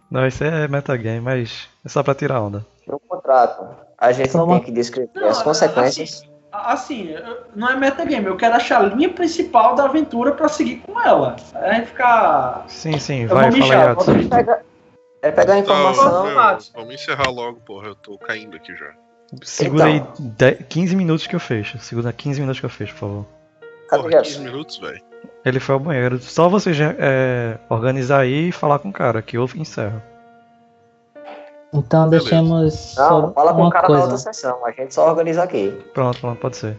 Speaker 2: Não, isso é metagame, mas é só pra tirar onda.
Speaker 5: no contrato, a gente
Speaker 1: Só
Speaker 5: tem que descrever
Speaker 4: Não,
Speaker 5: as consequências.
Speaker 4: Assim, eu- não é metagame, eu quero achar a linha principal da aventura pra seguir com ela. Aí a gente ficar.
Speaker 2: Sim, sim,
Speaker 4: Eu
Speaker 2: vai, fala aí, Adson.
Speaker 5: Pega- é pegar a informação.
Speaker 3: Tá,
Speaker 4: Matos.
Speaker 3: meu, vamos encerrar logo, porra. Eu tô caindo aqui já.
Speaker 2: Segura aí
Speaker 5: Então.
Speaker 2: 10 15 minutos que eu fecho. Segura 15 minutos que eu fecho, por favor.
Speaker 5: Cadê
Speaker 3: Porra, 15
Speaker 5: Jefferson?
Speaker 3: minutos, velho.
Speaker 2: Ele foi ao banheiro. Só você já, é, organizar aí e falar com o cara, que eu encerro.
Speaker 1: Então
Speaker 3: Beleza.
Speaker 1: deixemos
Speaker 5: Não,
Speaker 1: só
Speaker 5: fala com o
Speaker 1: uma
Speaker 5: cara na outra
Speaker 1: coisa.
Speaker 5: sessão. A gente só organiza aqui.
Speaker 2: Pronto, pronto, pode ser.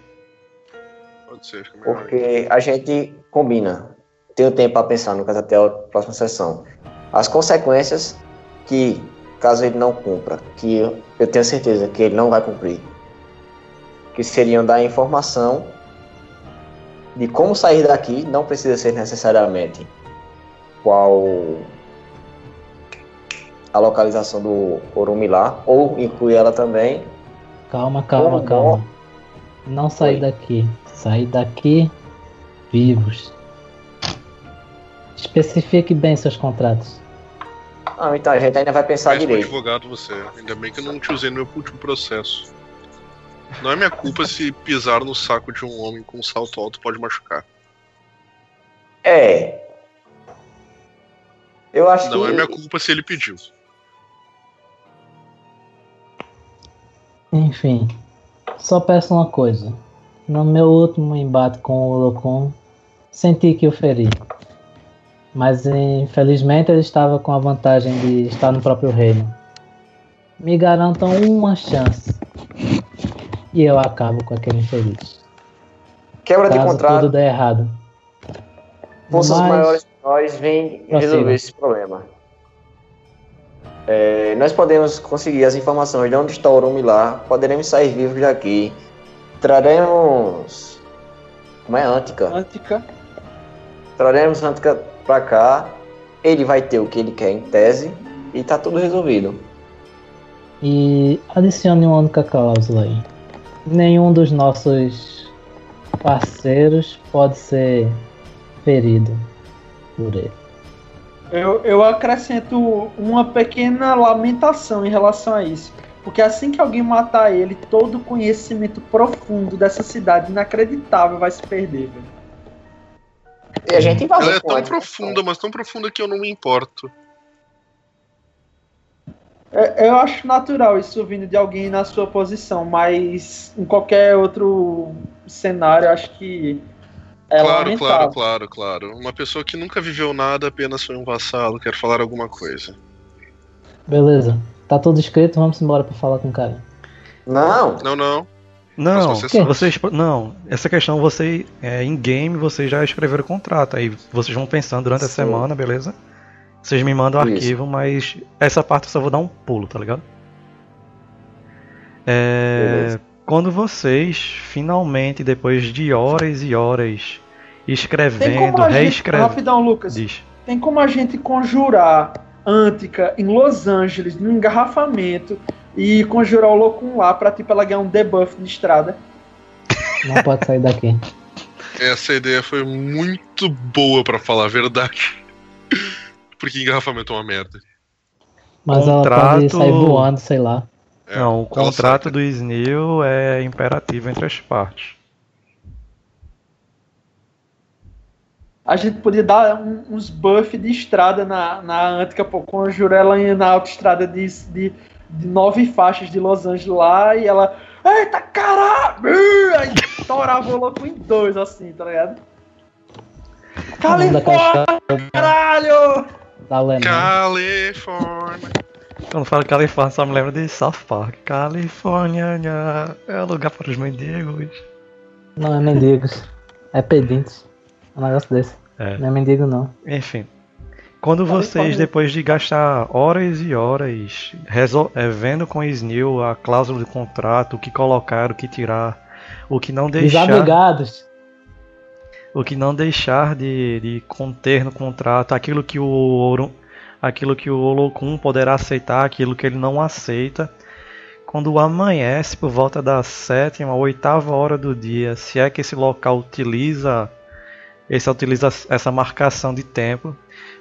Speaker 3: Pode ser, fica melhor.
Speaker 5: Porque a gente combina. Tem o tempo para pensar no caso até a próxima sessão. As consequências que, caso ele não cumpra, que eu, eu tenho certeza que ele não vai cumprir, que seriam dar informação de como sair daqui, não precisa ser necessariamente qual a localização do Orumilá, ou incluir ela também,
Speaker 1: Calma, calma,
Speaker 5: Como
Speaker 1: calma. Não sair
Speaker 5: Oi.
Speaker 1: daqui. Sair daqui vivos. Especifique bem seus contratos.
Speaker 5: Ah, então a gente ainda vai pensar
Speaker 3: Mas
Speaker 5: direito.
Speaker 3: advogado você. Ainda bem que eu não te usei no meu último processo. Não é minha culpa se pisar no saco de um homem com um salto alto pode machucar.
Speaker 5: É. Eu acho
Speaker 3: Não
Speaker 5: que.
Speaker 3: é minha culpa se ele pediu.
Speaker 1: Enfim, só peço uma coisa. No meu último embate com o Locum, senti que o feri. Mas infelizmente ele estava com a vantagem de estar no próprio reino. Me garantam uma chance. E eu acabo com aquele infeliz.
Speaker 5: Quebra de
Speaker 1: Caso
Speaker 5: contrato,
Speaker 1: tudo der errado.
Speaker 5: forças
Speaker 1: Mas-
Speaker 5: maiores que nós vêm resolver esse problema. É, nós podemos conseguir as informações de onde está o Orumilá, poderemos sair vivos daqui. Traremos. Como é Antica?
Speaker 4: Antica.
Speaker 5: Traremos Antica pra cá. Ele vai ter o que ele quer em tese e tá tudo resolvido.
Speaker 1: E adicione uma única cláusula aí. Nenhum dos nossos parceiros pode ser ferido por ele.
Speaker 4: Eu, eu acrescento uma pequena lamentação em relação a isso. Porque assim que alguém matar ele, todo o conhecimento profundo dessa cidade inacreditável vai se perder, velho.
Speaker 5: E a gente invadiu
Speaker 3: Ela é tão profunda, mas tão profunda que eu não me importo.
Speaker 4: É, Eu acho natural isso vindo de alguém na sua posição, mas em qualquer outro cenário, eu acho que é
Speaker 3: claro,
Speaker 4: lamentável.
Speaker 3: claro, claro, claro. Uma pessoa que nunca viveu nada, apenas foi um vassalo, quer falar alguma coisa.
Speaker 1: Beleza. Tá tudo escrito, vamos embora pra falar com o cara.
Speaker 5: Não,
Speaker 3: Não, não.
Speaker 2: Não,
Speaker 3: Mas você
Speaker 1: sabe.
Speaker 2: vocês, não, essa questão você, é, em game, vocês já escreveram o contrato, aí vocês vão pensando durante a
Speaker 5: Sim.
Speaker 2: semana, beleza? Vocês me mandam o arquivo, mas essa parte eu só vou dar um pulo, tá ligado? É,
Speaker 5: Beleza.
Speaker 2: Quando vocês, finalmente, depois de horas e horas escrevendo, reescrevendo,
Speaker 4: rapidão, Lucas,
Speaker 2: diz,
Speaker 4: tem como a gente conjurar Antica em Los Angeles, num engarrafamento, e conjurar o Locum lá pra tipo ela ganhar um debuff de estrada.
Speaker 1: Não pode sair daqui.
Speaker 3: Essa ideia foi muito boa, pra falar a verdade. Porque engarrafamento é uma merda.
Speaker 1: Mas ela
Speaker 2: Contrato-
Speaker 1: pode sair voando, sei lá.
Speaker 3: É,
Speaker 2: não, o contrato do Snil é imperativo entre as partes.
Speaker 4: A gente podia dar um- uns buff de estrada na, na Antica, pô, conjurar ela na autoestrada de, de, de nove faixas de Los Angeles lá e ela. Eita caralho! Aí estourava o louco em dois, assim, tá ligado? Califórnia, caralho!
Speaker 1: Da Alemanha.
Speaker 3: Califórnia.
Speaker 2: Quando falo Califórnia, só me lembro de South Park. Califórnia é lugar para os mendigos.
Speaker 1: Não é mendigos. É pedintes. É um negócio desse.
Speaker 2: É.
Speaker 1: Não é mendigo, não.
Speaker 2: Enfim. Quando vocês, depois de gastar horas e horas é, vendo com o Snil a cláusula de contrato, o que colocar, o que tirar, o que não deixar.
Speaker 1: Desabrigados.
Speaker 2: O que não deixar de, de conter no contrato, aquilo que o Ouro, aquilo que o Olokun poderá aceitar, aquilo que ele não aceita. Quando amanhece por volta da sétima ou oitava hora do dia, se é que esse local utiliza essa, utiliza essa marcação de tempo,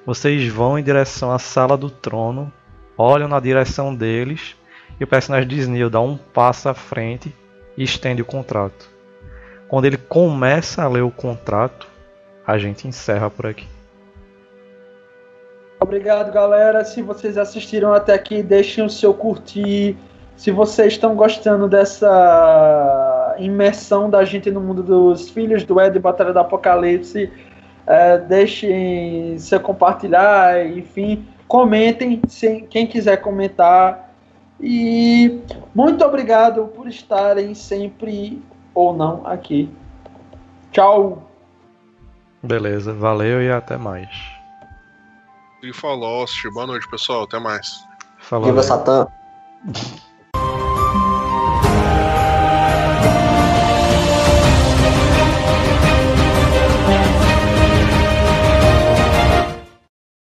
Speaker 2: vocês vão em direção à sala do trono, olham na direção deles e o personagem de Snil dá um passo à frente e estende o contrato. Quando ele começa a ler o contrato, a gente encerra por aqui.
Speaker 4: Obrigado, galera. Se vocês assistiram até aqui, deixem o seu curtir. Se vocês estão gostando dessa imersão da gente no mundo dos filhos do Ed Batalha do Apocalipse, é, deixem seu compartilhar, enfim, comentem se, quem quiser comentar. E muito obrigado por estarem sempre ou não aqui. Tchau.
Speaker 2: Beleza, valeu e até mais.
Speaker 3: E falou, boa noite pessoal, até mais.
Speaker 5: Falou. Viva Satã.